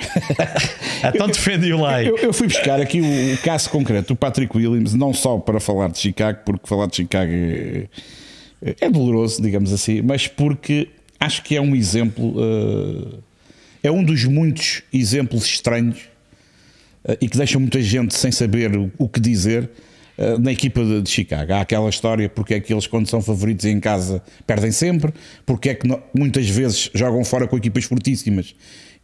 então defende-o lá. Eu, eu fui buscar aqui o, o caso concreto do Patrick Williams, não só para falar de Chicago, porque falar de Chicago é, é doloroso, digamos assim, mas porque acho que é um exemplo, uh, é um dos muitos exemplos estranhos uh, e que deixam muita gente sem saber o, que dizer uh, na equipa de, Chicago. Há aquela história porque é que eles, quando são favoritos em casa, perdem sempre, porque é que muitas vezes jogam fora com equipas fortíssimas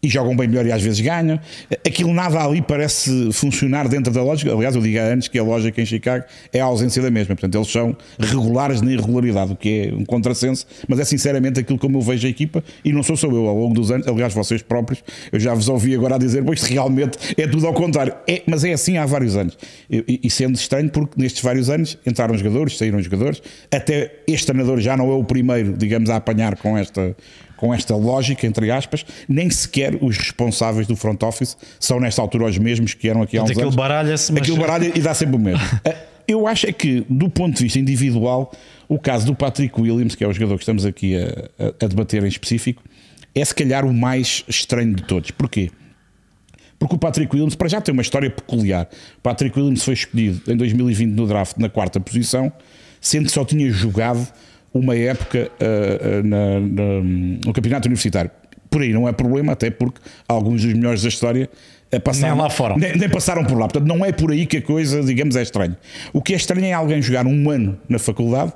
e jogam bem melhor e às vezes ganham. Aquilo nada ali parece funcionar dentro da lógica. Aliás, eu digo antes que a lógica em Chicago é a ausência da mesma. Portanto, eles são regulares na irregularidade, o que é um contrassenso, mas é sinceramente aquilo como eu vejo a equipa e não sou só eu ao longo dos anos. Aliás, vocês próprios, eu já vos ouvi agora a dizer, pois realmente é tudo ao contrário. É, mas é assim há vários anos. E, e sendo estranho, porque nestes vários anos entraram jogadores, saíram jogadores, até este treinador já não é o primeiro, digamos, a apanhar com esta com esta lógica, entre aspas, nem sequer os responsáveis do front office são nesta altura os mesmos que eram aqui há uns aquilo anos. baralha-se, mas... Aquilo baralha e dá sempre o mesmo. Eh, eu acho é que, do ponto de vista individual, o caso do Patrick Williams, que é o jogador que estamos aqui a, a, a debater em específico, é se calhar o mais estranho de todos. Porquê? Porque o Patrick Williams, para já tem uma história peculiar. O Patrick Williams foi escolhido em 2020 no draft na quarta posição, sendo que só tinha jogado uma época uh, na, na, no campeonato universitário. Por aí não é problema, até porque alguns dos melhores da história passaram, nem lá fora. Nem, nem, passaram por lá. Portanto, não é por aí que a coisa, digamos, é estranha. O que é estranho é alguém jogar um ano na faculdade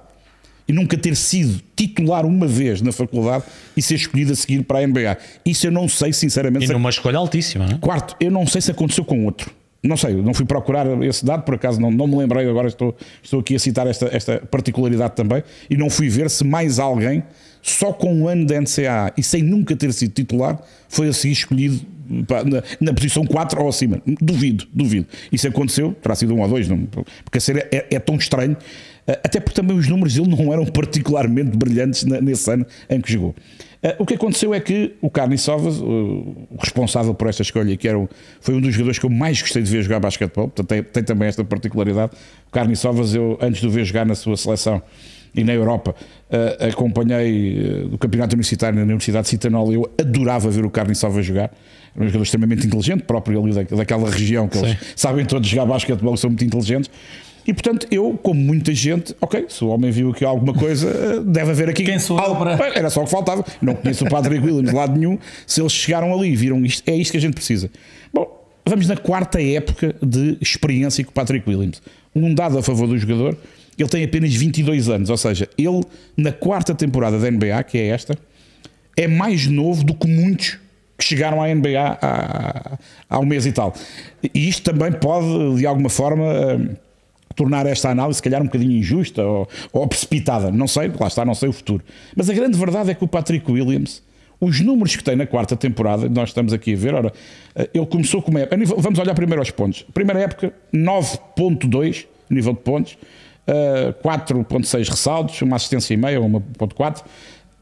e nunca ter sido titular uma vez na faculdade e ser escolhido a seguir para a NBA. Isso eu não sei, sinceramente. E numa escolha altíssima, não é? Quarto, eu não sei se aconteceu com outro. Não sei, não fui procurar esse dado, por acaso não, não me lembrei, agora estou, estou aqui a citar esta, esta particularidade também, e não fui ver se mais alguém, só com um ano de NCAA e sem nunca ter sido titular, foi a seguir escolhido na, na, posição 4 ou acima. Duvido, duvido. Isso aconteceu, terá sido um ou dois, não, porque a série é, é, tão estranho, eh, até porque também os números dele não eram particularmente brilhantes nesse ano em que jogou. Uh, o que aconteceu é que o Carni Sovas, o responsável por esta escolha, que era o, foi um dos jogadores que eu mais gostei de ver jogar basquetebol, portanto tem, tem também esta particularidade. O Carni Sovas, eu antes de o ver jogar na sua seleção e na Europa, uh, acompanhei uh, o campeonato universitário na Universidade de Citanol. Eu adorava ver o Carni Sovas jogar. Era um jogador extremamente inteligente, próprio ali da, daquela região que Sim. eles sabem todos jogar basquetebol, são muito inteligentes. E portanto, eu, como muita gente, ok, se o homem viu aqui alguma coisa, deve haver aqui. Quem sou algo, para... Era só o que faltava. Não conheço o Patrick Williams de lado nenhum. Se eles chegaram ali e viram isto, é isto que a gente precisa. Bom, vamos na quarta época de experiência com o Patrick Williams. Um dado a favor do jogador, ele tem apenas 22 anos, ou seja, ele na quarta temporada da NBA, que é esta, é mais novo do que muitos que chegaram à NBA há, há um mês e tal. E isto também pode, de alguma forma tornar esta análise, se calhar, um bocadinho injusta ou, ou, precipitada. Não sei, lá está, não sei o futuro. Mas a grande verdade é que o Patrick Williams, os números que tem na quarta temporada, nós estamos aqui a ver, ora, eh, ele começou como é. Vamos olhar primeiro aos pontos. Primeira época, 9,2 nível de pontos, 4,6 eh, ressaltos, uma assistência e meia, 1,4,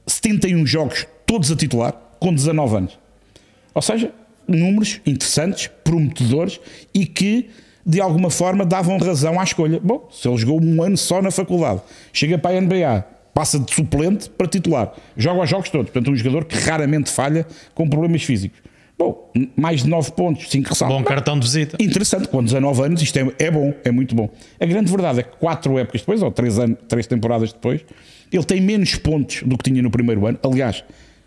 71 jogos, todos a titular, com 19 anos. Ou seja, números interessantes, prometedores e que de alguma forma davam razão à escolha. Bom, se ele jogou um ano só na faculdade, chega para a NBA, passa de suplente para titular, joga os jogos todos. Portanto, um jogador que raramente falha com problemas físicos. Bom, mais de 9 pontos, 5 ressaltos. Bom cartão de visita. Interessante, com 19 anos, isto é, é bom, é muito bom. A grande verdade é que 4 épocas depois, ou 3, anos, 3 temporadas depois, ele tem menos pontos do que tinha no primeiro ano. Aliás,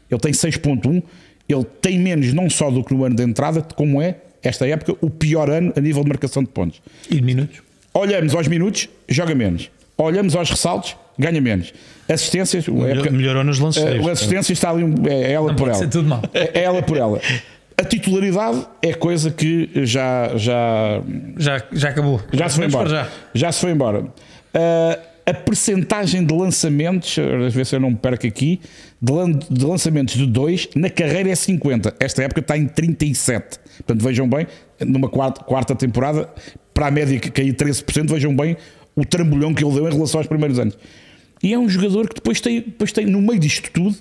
ele tem 6.1, ele tem menos não só do que no ano de entrada, como é esta época, o pior ano a nível de marcação de pontos. E de minutos? Olhamos aos minutos, joga menos. Olhamos aos ressaltos, ganha menos. Assistências, época, melhorou nos lances. Uh, assistência está ali, é, é ela Não por ela. É, é ela por ela. A titularidade é coisa que já já já, já acabou. Já se foi embora. Já. já se foi embora. Uh, a percentagem de lançamentos, às vezes eu não me perco aqui, de, lançamentos de 2 na carreira é 50. Esta época está em 37. Portanto, vejam bem, numa quarta, quarta temporada, para a média que caiu 13%, vejam bem o trambolhão que ele deu em relação aos primeiros anos. E é um jogador que depois tem, depois tem no meio disto tudo,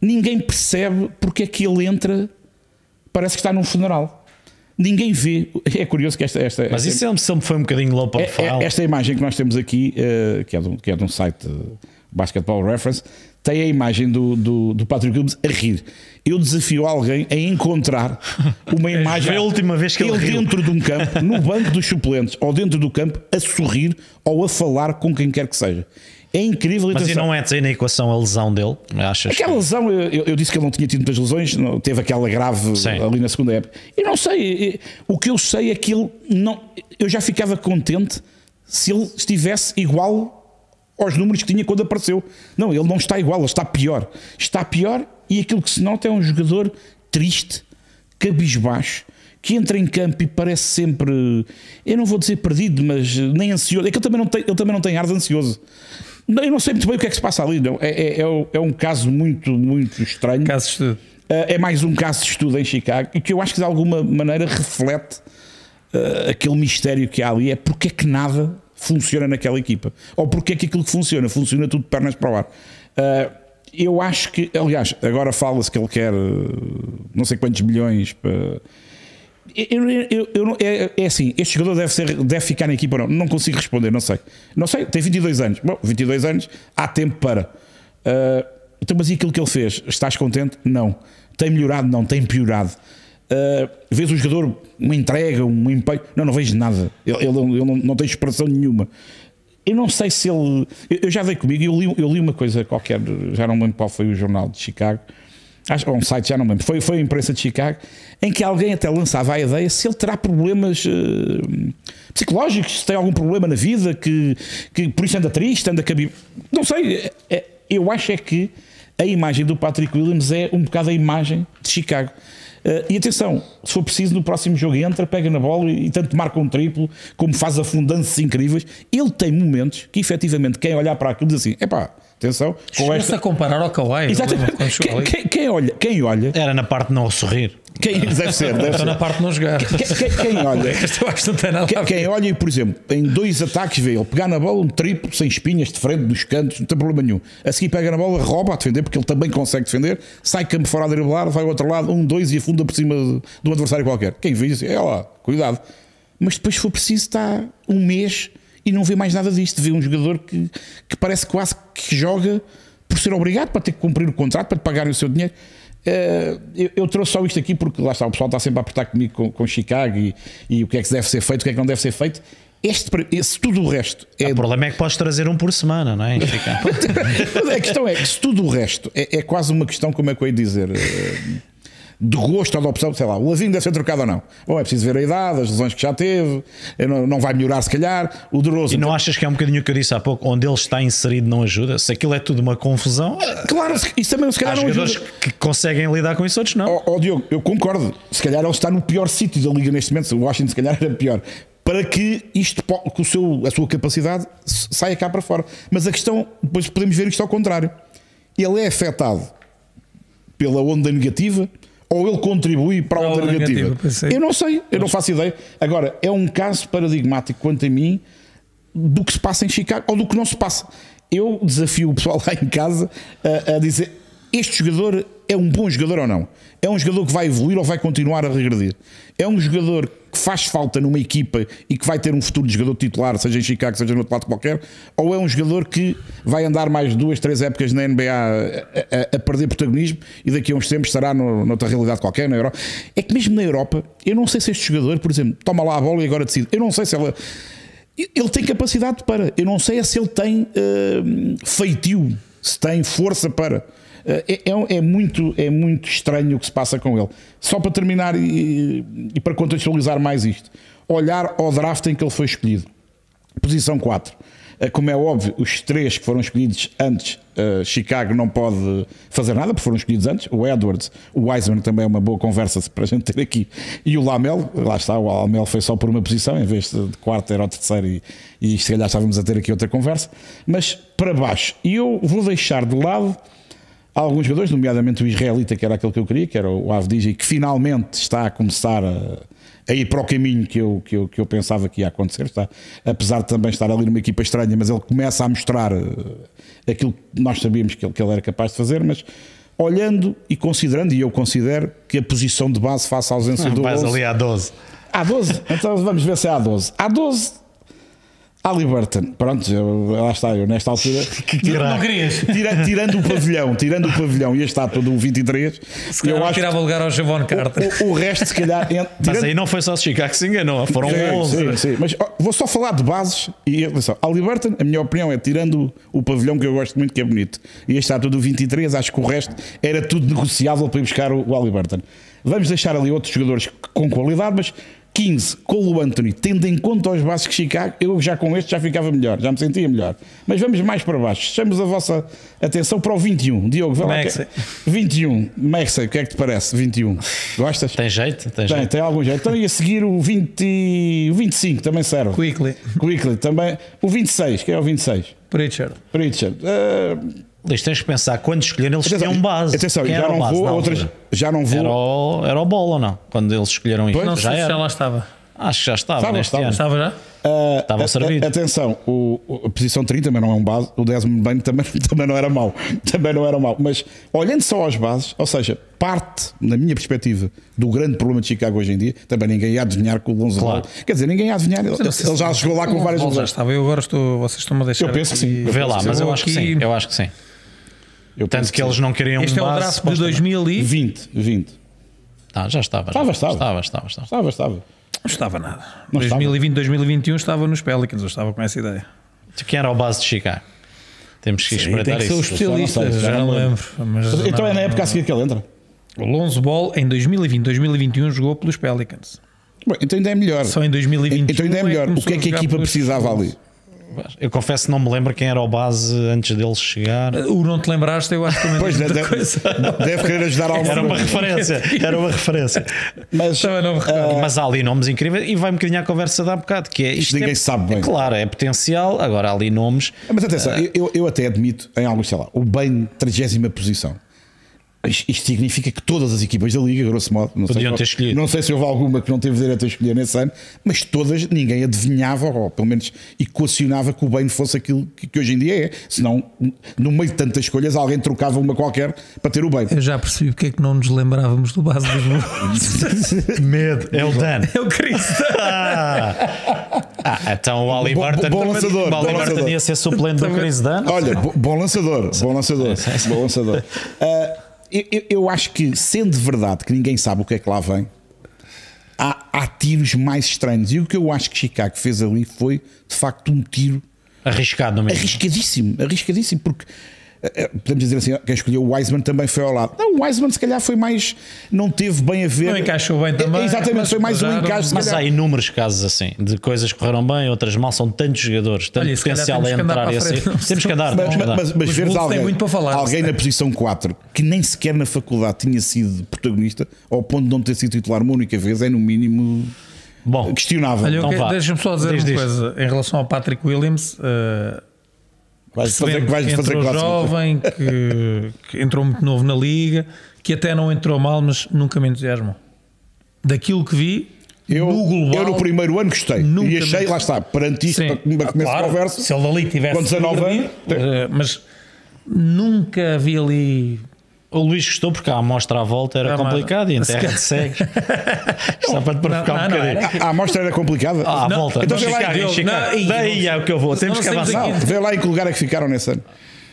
ninguém percebe porque é que ele entra, parece que está num funeral ninguém vê. É curioso que esta. esta Mas isso sempre, sempre foi um bocadinho low profile. É, é, esta imagem que nós temos aqui, uh, que, é de um, que é de um site Basketball Reference, tem a imagem do, do, do Patrick Williams a rir. Eu desafio alguém a encontrar uma imagem. Foi a última vez que ele riu. dentro de um campo, no banco dos suplentes ou dentro do campo, a sorrir ou a falar com quem quer que seja. É incrível. Mas e não é dizer na equação a lesão dele? Achas Aquela que- lesão, eu, eu disse que ele não tinha tido muitas lesões, não- teve aquela grave Sim. ali na segunda época. Eu não sei, o que eu sei é que ele não. Eu já ficava contente se ele estivesse igual aos números que tinha quando apareceu. Não, ele não está igual, ele está pior. Está pior e aquilo que se nota é um jogador triste, cabisbaixo. Que entra em campo e parece sempre, eu não vou dizer perdido, mas nem ansioso. É que ele também não tem, ele também não tem ar de ansioso. Não, Eu não sei muito bem o que é que se passa ali. Não. É, é, é o- é um caso muito, muito estranho. Caso de estudo. Uh, é mais um caso de estudo em Chicago e que eu acho que de alguma maneira reflete uh, aquele mistério que há ali. É porque é que nada funciona naquela equipa. Ou porque é que aquilo que funciona, funciona tudo de pernas para o ar. Uh, eu acho que, aliás, agora fala-se que ele quer não sei quantos milhões para. Eu, eu- eu- é, é assim, este jogador deve, ser, deve ficar na equipa ou não? Não consigo responder, não sei. Não sei, tem 22 anos. Bom, 22 anos, há tempo para. Ah, então, mas e aquilo que ele fez? Estás contente? Não. Tem melhorado? Não. Tem piorado. Ah, vês o jogador, uma entrega, um empenho? Não, não vejo nada. Ele, ele não- ele não, não tem expressão nenhuma. Eu não sei se ele. Eu, eu já dei comigo, eu li, eu li uma coisa qualquer, já não lembro qual foi o jornal de Chicago, acho, ou um site, já não lembro, foi, foi a imprensa de Chicago, em que alguém até lançava a ideia se ele terá problemas eh, psicológicos, se tem algum problema na vida, que, que por isso anda triste, anda cabi. Não sei, é- é- eu acho é que a imagem do Patrick Williams é um bocado a imagem de Chicago. Eh, e atenção, se for preciso, no próximo jogo entra, pega na bola e, e tanto marca um triplo, como faz afundanças incríveis. Ele tem momentos que, efetivamente, quem olhar para aquilo diz assim: epá, atenção, com esta. a comparar ao Kawhi. Exatamente. quando chegou Quem, quem- quem olha, quem olha, Era na parte de não sorrir. quem, deve ser, deve Estou ser. na parte de não jogar. Quem, quem- quem olha, Esta eu acho que não tem nada a quem, quem olha, e, por exemplo, em dois ataques vê ele pegar na bola um triplo sem espinhas de frente, dos cantos, não tem problema nenhum. A seguir pega na bola, rouba a defender, porque ele também consegue defender, sai campo fora a driblar, vai ao outro lado, um, dois e afunda por cima de, de um adversário qualquer. Quem vê isso, é lá, cuidado. Mas depois, se for preciso, está um mês e não vê mais nada disto. Vê um jogador que, que parece quase que joga por ser obrigado, para ter que cumprir o contrato, para te pagarem o seu dinheiro. Eh, eu, eu trouxe só isto aqui porque lá está, o pessoal está sempre a apertar comigo com, com Chicago e, e o que é que deve ser feito, o que é que não deve ser feito. Este, esse, tudo o resto é. O problema é que podes trazer um por semana, não é? a questão é que se tudo o resto é, é quase uma questão, como é que eu ia dizer, eh, de gosto ou de opção, sei lá, o Lavinho deve ser trocado ou não. Bom, é preciso ver a idade, as lesões que já teve, eh, não, não vai melhorar se calhar. O Doroso. E não achas que é um bocadinho o que eu disse há pouco, onde ele está inserido não ajuda? Se aquilo é tudo uma confusão, Claro, se- isso também se há calhar não jogadores ajuda. que conseguem lidar com isso, outros não. Ó ó, Diogo, eu concordo. Se calhar ele está no pior sítio da liga neste momento. O Washington, se calhar, era pior. Para que isto, que o seu, a sua capacidade saia cá para fora. Mas a questão, depois podemos ver isto ao contrário. Ele é afetado pela onda negativa ou ele contribui para a Para a onda, onda negativa? negativa, pensei. eu não sei, eu não faço ideia. Agora, é um caso paradigmático quanto a mim do que se passa em Chicago ou do que não se passa. Eu desafio o pessoal lá em casa a, a dizer: este jogador é um bom jogador ou não? É um jogador que vai evoluir ou vai continuar a regredir? É um jogador que faz falta numa equipa e que vai ter um futuro de jogador titular, seja em Chicago, seja no outro lado qualquer? Ou é um jogador que vai andar mais duas, três épocas na NBA a, a- a perder protagonismo e daqui a uns tempos estará no, noutra realidade qualquer na Europa? É que mesmo na Europa, eu não sei se este jogador, por exemplo, toma lá a bola e agora decide. Eu não sei se ela. Ele tem capacidade para. Eu não sei é se ele tem hum, feitio, se tem força para. Eh, É, é- é muito, é muito estranho o que se passa com ele. Só para terminar e, e para contextualizar mais isto, olhar ao draft em que ele foi escolhido. Posição 4. Eh, Como é óbvio, os três que foram escolhidos antes, eh, Chicago não pode fazer nada, porque foram escolhidos antes. O Edwards, o Wiseman também é uma boa conversa para a gente ter aqui. E o Lamel, lá está, o Lamel foi só por uma posição, em vez de quarto era o terceiro, e, e se calhar estávamos a ter aqui outra conversa. Mas para baixo, e eu vou deixar de lado alguns jogadores, nomeadamente o israelita, que era aquele que eu queria, que era o Avdija, que finalmente está a começar a, a ir para o caminho que eu, que, eu, que eu pensava que ia acontecer. Está, apesar de também estar ali numa equipa estranha, mas ele começa a mostrar eh, aquilo que nós sabíamos que ele, que ele era capaz de fazer. Mas olhando e considerando, e eu considero que a posição de base face à ausência do Vais 11, ali à 12. Há 12? Então vamos ver se é há 12. Há 12. Halliburton, pronto, eu- lá está, eu nesta altura. Não querias? Tira- tirando o pavilhão, tirando o pavilhão e a estátua do 23, Se calhar eu acho tirava lugar ao Javon Carter. que o, o resto, se calhar. Mas tirando- aí não foi só Chicago que se enganou, foram Sim, 11. sim, sim. Mas ó, vou só falar de bases e atenção. Halliburton, a minha opinião é tirando o pavilhão que eu gosto muito, que é bonito, e a estátua do 23, acho que o resto era tudo negociável para ir buscar o, o Halliburton. Vamos deixar ali outros jogadores com qualidade, mas 15, Colo Anthony, tendo em conta os bases de Chicago, eu já com este já ficava melhor, já me sentia melhor. Mas vamos mais para baixo. Chamos a vossa atenção para o 21. Diogo, vê lá. que- Maxey. 21. Maxey, o que é que te parece? 21. Gostas? Tem jeito? Tem Tem, jeito. tem algum jeito. Então, e a seguir o, 20, o 25 também serve. Quickly. Quickly também. O 26, quem é o 26? Pritchard. Pritchard. Uh, Luís, tens que pensar, quando escolheram, eles escolheram base. Atenção, já era não base vou outras. Já não vou. Era o, era o ou não? Quando eles escolheram isto. Não já sei se já era. lá estava. Acho que já estava, Estava, neste estava. ano. Estava já? Uh, Estavam a- servidos. a- Atenção, o, o- a posição 30 também não é um base. O Desmond Bain também, também não era mau. Também não era mau. Mas olhando só às bases, ou seja, parte, na minha perspectiva, do grande problema de Chicago hoje em dia, também ninguém ia adivinhar que o Lonzo Claro. Quer dizer, ninguém ia adivinhar. Ele, ele já chegou lá com várias já estava. Eu agora estou. Vocês estão-me a deixar. Eu penso que sim. Vê lá, mas eu acho que sim. Eu acho que sim. Eu Tanto penso que eles não queriam Este é um o base. draft de supostamente. 2000 e. 20, 20. Ah, já estava. já. Estava, estava. Estava, estava, estava. Estava, estava. Não estava nada. Não estava. 2020, 2021 estava nos Pelicans. Eu estava com essa ideia. Quem era o base de Chicago? Temos que E espreitar tem que ser o isso. especialista. Já já não lembro. Então não- é na época a seguir que ele entra. O Lonzo Ball em 2020, 2021 jogou pelos Pelicans. Bom, então ainda é melhor. Só em 2021 Então ainda é melhor. o começou que é que a equipa precisava ali? Eu confesso que não me lembro quem era o base antes deles chegar. O não te lembraste, eu acho que também Pois, deve, deve querer ajudar alguma Era uma referência. Era uma referência. Mas recordo. Mas há ali nomes incríveis e vai um bocadinho à conversa de há bocado. Que é, isto ninguém é, sabe bem. É claro, é potencial. Agora há ali nomes. Mas atenção, eu, eu até admito em alguns, sei lá, o bem 30 posição. Isto significa que todas as equipas da Liga, grosso modo, não Podiam sei, ter escolhido. Não sei se houve alguma que não teve direito a escolher nesse ano, mas todas ninguém adivinhava, ou pelo menos equacionava que o bem fosse aquilo que, que hoje em dia é. Senão, no meio de tantas escolhas, alguém trocava uma qualquer para ter o bem. Eu já percebi porque é que não nos lembrávamos do base dos. Medo. É o Dan. É o Cristo. Ah, Ah, então o Ali Bom- Barton. bom lançador, O bom Ali Barton lançador. ia ser suplente do Chris Dunn. Olha, bo- bom lançador, bom lançador, bom lançador. Eu, eu- acho que, sendo verdade que ninguém sabe o que é que lá vem, há, há tiros mais estranhos. E o que eu acho que Chicago fez ali foi, de facto, um tiro Arriscado mesmo. arriscadíssimo, arriscadíssimo, porque podemos dizer assim, quem escolheu o Wiseman também foi ao lado. Não, o Wiseman se calhar foi mais, não teve bem a ver. Não encaixou bem também, Eh, Exatamente, mas foi mais um encaixe. Mas há inúmeros casos assim, de coisas que correram bem, outras mal. São tantos jogadores, tanto Olha, potencial a entrar e a para a sair. frente. Temos que andar, Mas, mas, mas Bulls têm alguém, muito para falar, alguém na posição 4 que nem sequer na faculdade tinha sido protagonista, ao ponto de não ter sido titular uma única vez, é no mínimo Bom, questionável. Olha, Então deixa-me só dizer Diz, uma diz. coisa em relação ao Patrick Williams. uh, vais fazer, vais fazer entrou jovem, que, que entrou muito novo na liga, que até não entrou mal, mas nunca me entusiasmou. Daquilo que vi, Eu, no global, eu no primeiro ano gostei. Nunca e achei, me- lá está, perante isto, Sim, para para começo claro, de conversa, se ele dali tivesse com 19 progredido, anos, eh, mas nunca vi ali o Luís gostou porque a amostra à volta era Ah, mas- complicado e em terra de cegos. Só para te provocar Não, um não, bocadinho. a, a amostra era complicada. Ah, à Não, volta. então vê lá, Chicago, Daí é o que eu vou. Temos não que avançar. vê lá em que lugar é que ficaram nesse ano.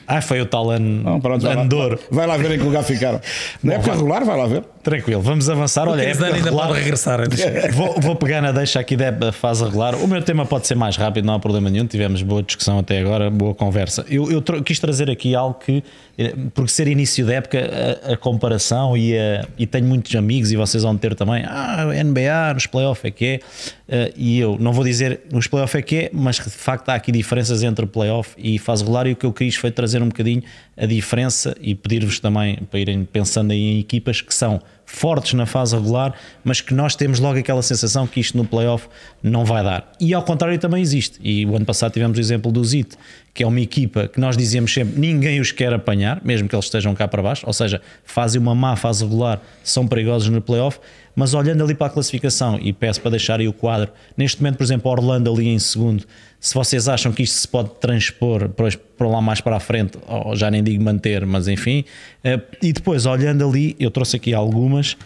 Ah, foi o tal ano, Não, pronto, vai, lá, ano de ouro. vai lá ver em que lugar ficaram. Na época regular, vai lá ver. Tranquilo, vamos avançar. Olha, época ainda regular. pode regressar. Vou, vou pegar na deixa aqui da fase regular. O meu tema pode ser mais rápido, não há problema nenhum. Tivemos boa discussão até agora, boa conversa. Eu, eu quis trazer aqui algo que, eh, porque ser início da época, a, a comparação e, a- e tenho muitos amigos e vocês vão ter também. Ah, NBA, nos playoffs é que é. Eh, e eu não vou dizer nos playoffs é que é, mas de facto há aqui diferenças entre playoff e fase regular. E o que eu quis foi trazer um bocadinho a diferença e pedir-vos também para irem pensando aí em equipas que são fortes na fase regular, mas que nós temos logo aquela sensação que isto no playoff não vai dar. E ao contrário também existe. E o ano passado tivemos o exemplo do Zit, que é uma equipa que nós dizíamos sempre ninguém os quer apanhar, mesmo que eles estejam cá para baixo, ou seja, fazem uma má fase regular, são perigosos no playoff, mas olhando ali para a classificação, e peço para deixar aí o quadro, neste momento, por exemplo, Orlando ali em segundo, se vocês acham que isto se pode transpor para, lá mais para a frente, ou já nem digo manter, mas enfim, eh, e depois olhando ali, eu trouxe aqui algumas,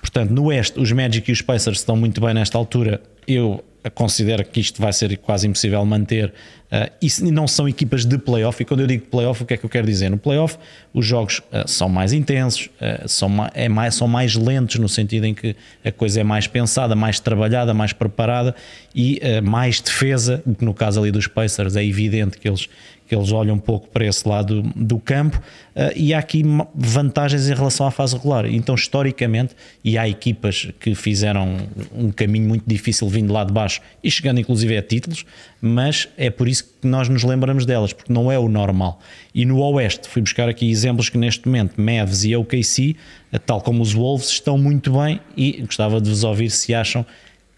portanto, no Oeste, os Magic e os Pacers estão muito bem nesta altura, eu considera que isto vai ser quase impossível manter. Uh, e não são equipas de playoff. E quando eu digo playoff, o que é que eu quero dizer? No playoff, os jogos uh, são mais intensos, são, é mais, são mais lentos, no sentido em que a coisa é mais pensada, mais trabalhada, mais preparada e mais defesa. No caso ali dos Pacers, é evidente que eles que eles olham um pouco para esse lado do campo uh, e há aqui vantagens em relação à fase regular. Então, historicamente, e há equipas que fizeram um caminho muito difícil vindo lá de baixo e chegando inclusive a títulos, mas é por isso que nós nos lembramos delas, porque não é o normal. E no Oeste, fui buscar aqui exemplos que neste momento Mavs e OKC, eh, tal como os Wolves, estão muito bem e gostava de vos ouvir se acham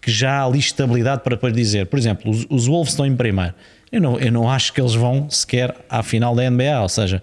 que já há ali estabilidade para depois dizer, por exemplo, os, os Wolves estão em primeiro. Eu não, eu não acho que eles vão sequer à final da NBA, ou seja,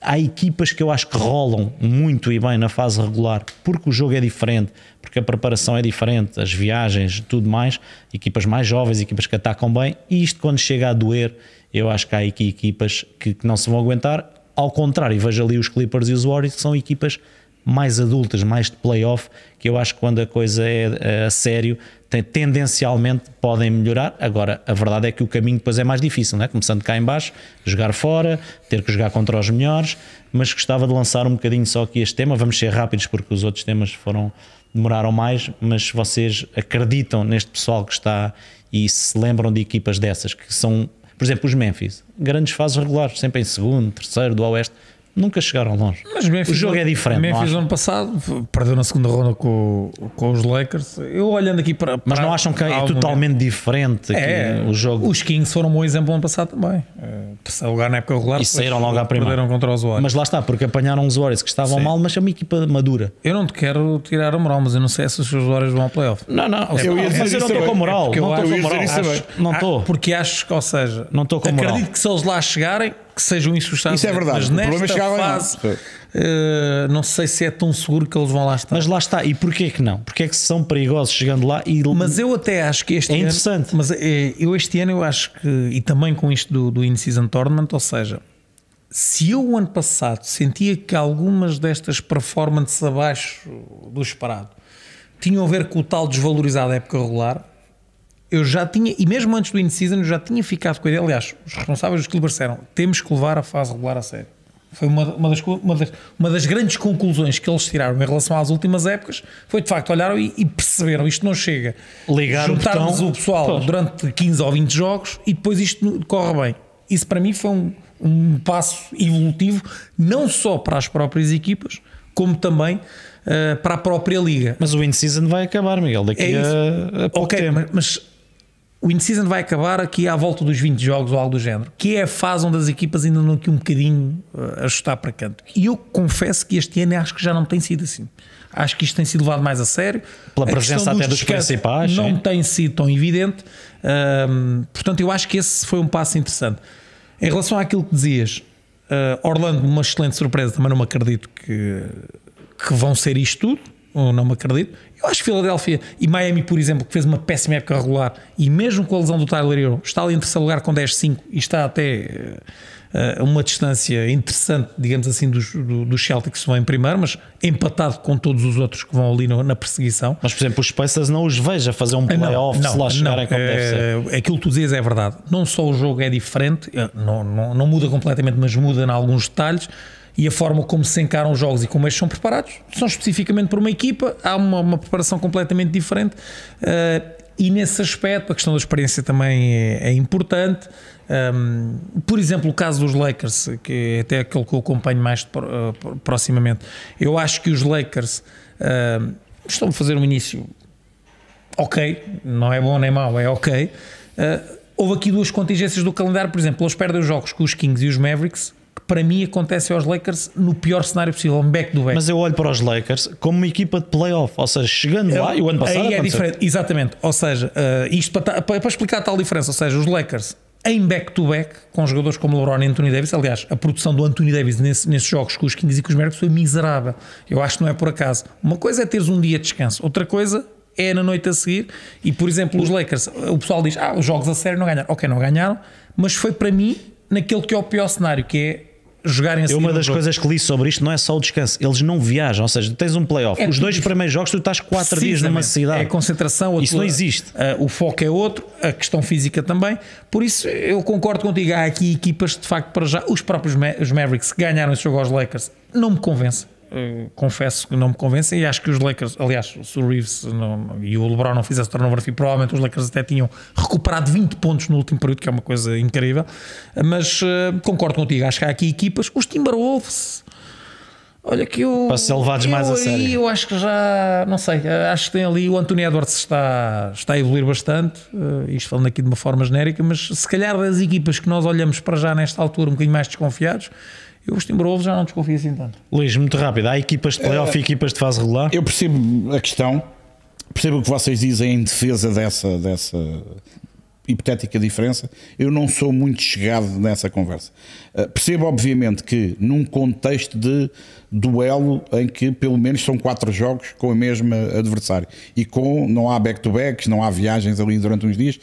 há equipas que eu acho que rolam muito e bem na fase regular, porque o jogo é diferente, porque a preparação é diferente, as viagens, tudo mais, equipas mais jovens, equipas que atacam bem, e isto quando chega a doer, eu acho que há aqui equipas que, que não se vão aguentar, ao contrário, vejo ali os Clippers e os Warriors, que são equipas mais adultas, mais de playoff, que eu acho que quando a coisa é, é a sério, tem, tendencialmente podem melhorar. Agora, a verdade é que o caminho depois é mais difícil, não é? começando cá em baixo, jogar fora, ter que jogar contra os melhores, mas gostava de lançar um bocadinho só aqui este tema, vamos ser rápidos porque os outros temas foram demoraram mais, mas vocês acreditam neste pessoal que está e se lembram de equipas dessas, que são, por exemplo, os Memphis, grandes fases regulares, sempre em segundo, terceiro, do Oeste, nunca chegaram longe. Mas Memphis, o jogo é diferente. Memphis ano passado perdeu na segunda ronda com, com os Lakers. Eu olhando aqui para. para Mas não acham que é totalmente momento. diferente é, o jogo? Os Kings foram um bom exemplo ano passado também. É, terceiro lugar na época regular. E saíram logo à primeira. Perderam contra os Warriors. Mas lá está, porque apanharam os Warriors que estavam Sim. mal, mas é uma equipa madura. Eu não te quero tirar a moral, mas eu não sei se os Warriors vão ao playoff. Não, não. É, eu ia dizer mas eu não estou com moral. Não estou com moral. Não estou. Porque acho que, ou seja, não estou com moral. Acredito que se eles lá chegarem que sejam insustados. Isso é verdade. Mas nesta o problema é fase, uh, não sei se é tão seguro que eles vão lá estar. Mas lá está. E porquê que não? Porque é que são perigosos chegando lá e... Mas eu até acho que este é ano... interessante. Mas é, eu este ano eu acho que... E também com isto do, do In-Season Tournament, ou seja... Se eu o ano passado sentia que algumas destas performances abaixo do esperado tinham a ver com o tal desvalorizado da época regular, eu já tinha, e mesmo antes do in-season, eu já tinha ficado com a ideia. Aliás, os responsáveis dos Clippers disseram: temos que levar a fase regular a sério. Foi uma, uma, das, uma, das, uma das grandes conclusões que eles tiraram em relação às últimas épocas. Foi de facto, olharam e, e perceberam: isto não chega. Ligar Juntarmos o, o pessoal Pô. durante 15 ou 20 jogos e depois isto corre bem. Isso para mim foi um, um passo evolutivo, não só para as próprias equipas, como também uh, para a própria liga. Mas o in-season vai acabar, Miguel, daqui é a, a pouco okay, tempo. Mas o in-season vai acabar aqui à volta dos 20 jogos ou algo do género, que é a fase onde as equipas ainda andam aqui um bocadinho uh, a ajustar para canto. E eu confesso que este ano acho que já não tem sido assim. Acho que isto tem sido levado mais a sério. Pela a presença até dos, dos principais. Não tem sido tão evidente. Portanto, eu acho que esse foi um passo interessante. Em relação àquilo que dizias, uh, Orlando, uma excelente surpresa, também não me acredito que, que vão ser isto tudo, ou não me acredito. Eu acho que Filadélfia e Miami, por exemplo, que fez uma péssima época regular e mesmo com a lesão do Tyler Hero, está ali em terceiro lugar com 10-5 e está até uh, a uma distância interessante, digamos assim, dos, do, dos Celtics que vão em primeiro, mas empatado com todos os outros que vão ali no, na perseguição. Mas, por exemplo, os Pacers não os veja fazer um playoff não, não, se lá chegarem como deve ser. Eh, aquilo que tu dizias é verdade. Não só o jogo é diferente, eh, não, não, não muda completamente, mas muda em alguns detalhes e a forma como se encaram os jogos e como eles são preparados são especificamente por uma equipa, há uma, uma preparação completamente diferente uh, e nesse aspecto a questão da experiência também é, é importante. Um, por exemplo, o caso dos Lakers, que é até aquele que eu acompanho mais uh, proximamente, eu acho que os Lakers uh, estão a fazer um início ok, não é bom nem mau, é ok. houve aqui duas contingências do calendário, por exemplo, eles perdem os jogos com os Kings e os Mavericks para mim acontece aos Lakers no pior cenário possível, um back do back. Mas eu olho para os Lakers como uma equipa de playoff, ou seja, chegando eu, lá, e o ano passado aí é diferente, exatamente. Ou seja, uh, isto para, para, explicar a tal diferença, ou seja, os Lakers em back-to-back, com jogadores como LeBron e Anthony Davis, aliás, a produção do Anthony Davis nesse, nesses jogos com os Kings e com os Mavericks foi miserável. Eu acho que não é por acaso. Uma coisa é teres um dia de descanso, outra coisa é na noite a seguir. E, por exemplo, os Lakers, o pessoal diz: Ah, os jogos a sério não ganharam. Ok, não ganharam, mas foi para mim naquele que é o pior cenário, que é jogarem assim. Eu, uma das jogo. coisas que li sobre isto não é só o descanso, eles não viajam, ou seja, tens um playoff. É Os dois primeiros jogos tu estás quatro dias numa cidade. É concentração. a Isso não existe. ah, o foco é outro, a questão física também. Por isso, eu concordo contigo. Há aqui equipas, de facto, para já. Os próprios Ma- os Mavericks ganharam esse jogo aos Lakers não me convencem. Uh, confesso que não me convencem e acho que os Lakers, aliás, se o Reeves não- e o LeBron não fizesse turnover provavelmente os Lakers até tinham recuperado 20 pontos no último período, que é uma coisa incrível. Mas uh, concordo contigo, acho que há aqui equipas, os Timberwolves. Olha que eu. Para ser levados eu mais a sério. Eu acho que já. Não sei. Acho que tem ali. O Anthony Edwards está, está a evoluir bastante. eh, isto falando aqui de uma forma genérica. Mas se calhar das equipas que nós olhamos para já nesta altura um bocadinho mais desconfiados, eu os Timberwolves já não desconfio assim tanto. Luís, muito rápido. Há equipas de playoff e equipas de fase regular. Eu percebo a questão, percebo o que vocês dizem em defesa dessa, dessa hipotética diferença. Eu não sou muito chegado nessa conversa. Uh, percebo, obviamente, que num contexto de duelo em que pelo menos são quatro jogos com a mesma adversário e com não há back-to-backs, não há viagens ali durante uns dias.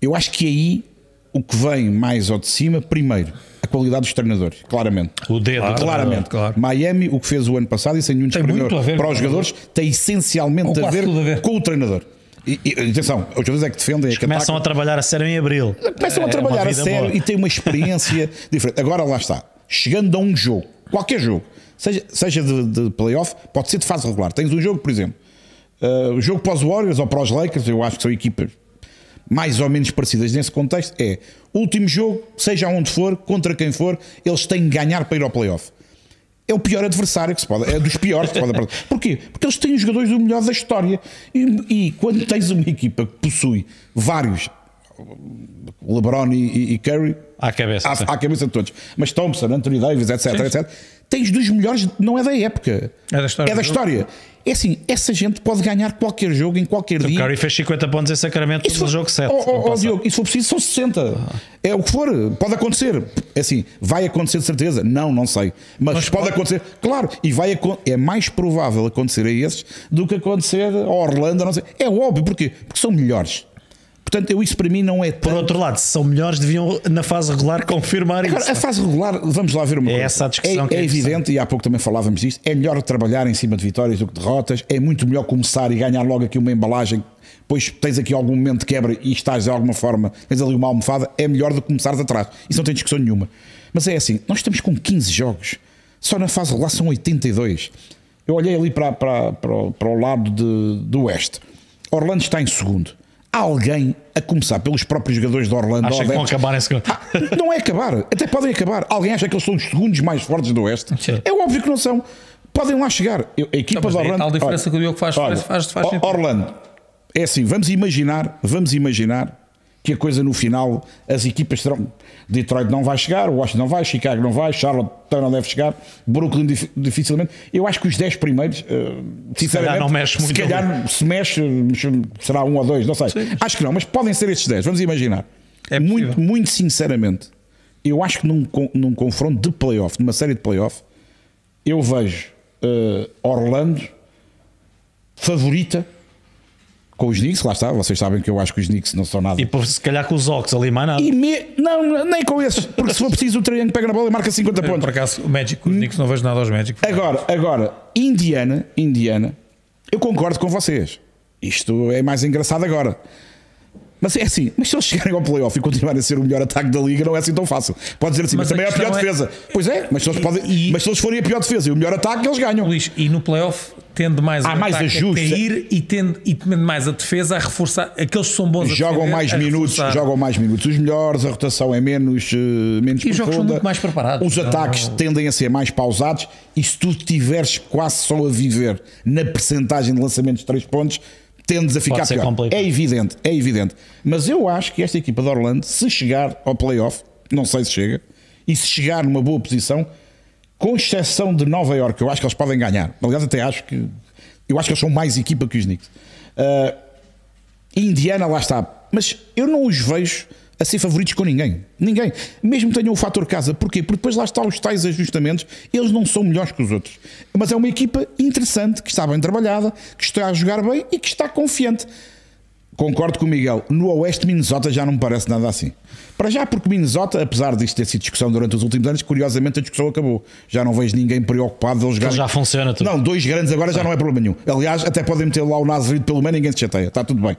Eu acho que aí o que vem mais ao de cima, primeiro, qualidade dos treinadores, claramente. O dedo. Claro. Claramente. claro. Miami, o que fez o ano passado, e sem nenhum desprimor a ver para os o jogadores, tem essencialmente a ver, a ver. com o treinador. E, e, atenção, os jogadores é que defendem, é que Começam a trabalhar a sério em abril. começam a É trabalhar uma a sério boa. e têm uma experiência diferente. Agora lá está, chegando a um jogo, qualquer jogo, seja, seja de, de playoff, pode ser de fase regular. Tens um jogo, por exemplo, uh, o jogo para os Warriors ou para os Lakers, eu acho que são equipas mais ou menos parecidas nesse contexto, é último jogo, seja onde for, contra quem for, eles têm que ganhar para ir ao playoff. É o pior adversário que se pode, é dos piores que se pode apresentar. Porquê? Porque eles têm os jogadores do melhor da história. E, e quando tens uma equipa que possui vários, LeBron e, e, e Curry, À cabeça, à, à cabeça de todos, mas Thompson, Anthony Davis, etc, Sim, etc, tens dos melhores, não é da época, É da história É da história. É assim, essa gente pode ganhar qualquer jogo em qualquer O dia. Curry fez 50 pontos em Sacramento no jogo 7. Oh, oh, oh, Diogo, e se for preciso, são 60. É o que for, pode acontecer. É assim, vai acontecer de certeza? Não, não sei. Mas, pode, acontecer, claro, e vai é mais provável acontecer a esses do que acontecer a Orlando, não sei. É óbvio, porquê? Porque são melhores. Portanto, eu, isso para mim não é Por tanto. outro lado, se são melhores, deviam na fase regular confirmar Agora, isso. a fase regular, vamos lá ver uma É coisa. essa a discussão É, que é é evidente, e há pouco também falávamos disto, é melhor trabalhar em cima de vitórias do que derrotas, é muito melhor começar e ganhar logo aqui uma embalagem, depois tens aqui algum momento de quebra e estás de alguma forma, tens ali uma almofada, é melhor do que começar de atrás. Isso não tem discussão nenhuma. Mas é assim, nós estamos com 15 jogos, só na fase regular são 82. Eu olhei ali para, para, para, o- para o lado de- do oeste. Orlando está em segundo. Alguém, a começar pelos próprios jogadores de Orlando, Acha que vão acabar em segundo. ah, não é acabar, até podem acabar. Alguém acha que eles são os segundos mais fortes do Oeste? Sim. É óbvio que não são. Podem lá chegar. A equipa Não, mas de Orlando. tal diferença olha, que o Diogo faz- faz- faz- faz sentido. Orlando, é assim, vamos imaginar, vamos imaginar que a coisa no final, as equipas serão. Detroit não vai chegar, Washington não vai, Chicago não vai, Charlotte não deve chegar, Brooklyn dif- dificilmente. Eu acho que os 10 primeiros, eh, sinceramente, não mexe se muito calhar se mexe, será um ou dois, não sei. Acho que não, mas podem ser estes 10, vamos imaginar. É muito, possível. muito sinceramente, eu acho que num, num confronto de playoff, numa série de playoff, eu vejo eh, Orlando favorita com os Knicks, lá está, vocês sabem que eu acho que os Knicks não são nada. E por- se calhar com os Ox ali mais nada. Me- não, nem com esses, porque se for preciso o Triângulo pega na bola e marca 50 Eu, por pontos. acaso, o Magic, os Knicks, não vejo nada aos Magic. Agora, agora, Indiana, Indiana, eu concordo com vocês. Isto é mais engraçado agora. Mas é assim, mas se eles chegarem ao playoff e continuarem a ser o melhor ataque da liga, não é assim tão fácil. Pode dizer assim, mas, Mas a também é a pior é- defesa. Pois é, mas se, eles podem, mas se eles forem a pior defesa e o melhor ataque, eles ganham. Luís, e no playoff tende mais Há o mais ataque ajuste. a cair e tende, e tende mais a defesa a reforçar aqueles que são bons a Jogam defender, mais a minutos, reforçar. jogam mais minutos os melhores, a rotação é menos, eh, menos E os jogos são profunda. muito mais preparados. Os Não- ataques tendem a ser mais pausados e se tu estiveres quase só a viver na percentagem de lançamentos de 3 pontos, tendes a ficar pior. complicado. É evidente, é evidente. Mas eu acho que esta equipa de Orlando, se chegar ao playoff, não sei se chega, e se chegar numa boa posição, com exceção de Nova York, eu acho que eles podem ganhar. Aliás, até acho que eu acho que eles são mais equipa que os Knicks. Ah, Indiana, lá está. Mas eu não os vejo a ser favoritos com ninguém. Ninguém. Mesmo tenham o fator casa. Porquê? Porque depois lá está os tais ajustamentos. Eles não são melhores que os outros. Mas é uma equipa interessante, que está bem trabalhada, que está a jogar bem e que está confiante. concordo com o Miguel. No Oeste, Minnesota já não me parece nada assim. Para já, porque Minnesota, apesar disto ter sido discussão durante os últimos anos, curiosamente a discussão acabou. Já não vejo ninguém preocupado deles jogarem. já funciona tudo. Não, dois grandes agora já não é problema nenhum. Aliás, até podem meter lá o Nazarito pelo meio, ninguém se chateia. Está tudo bem.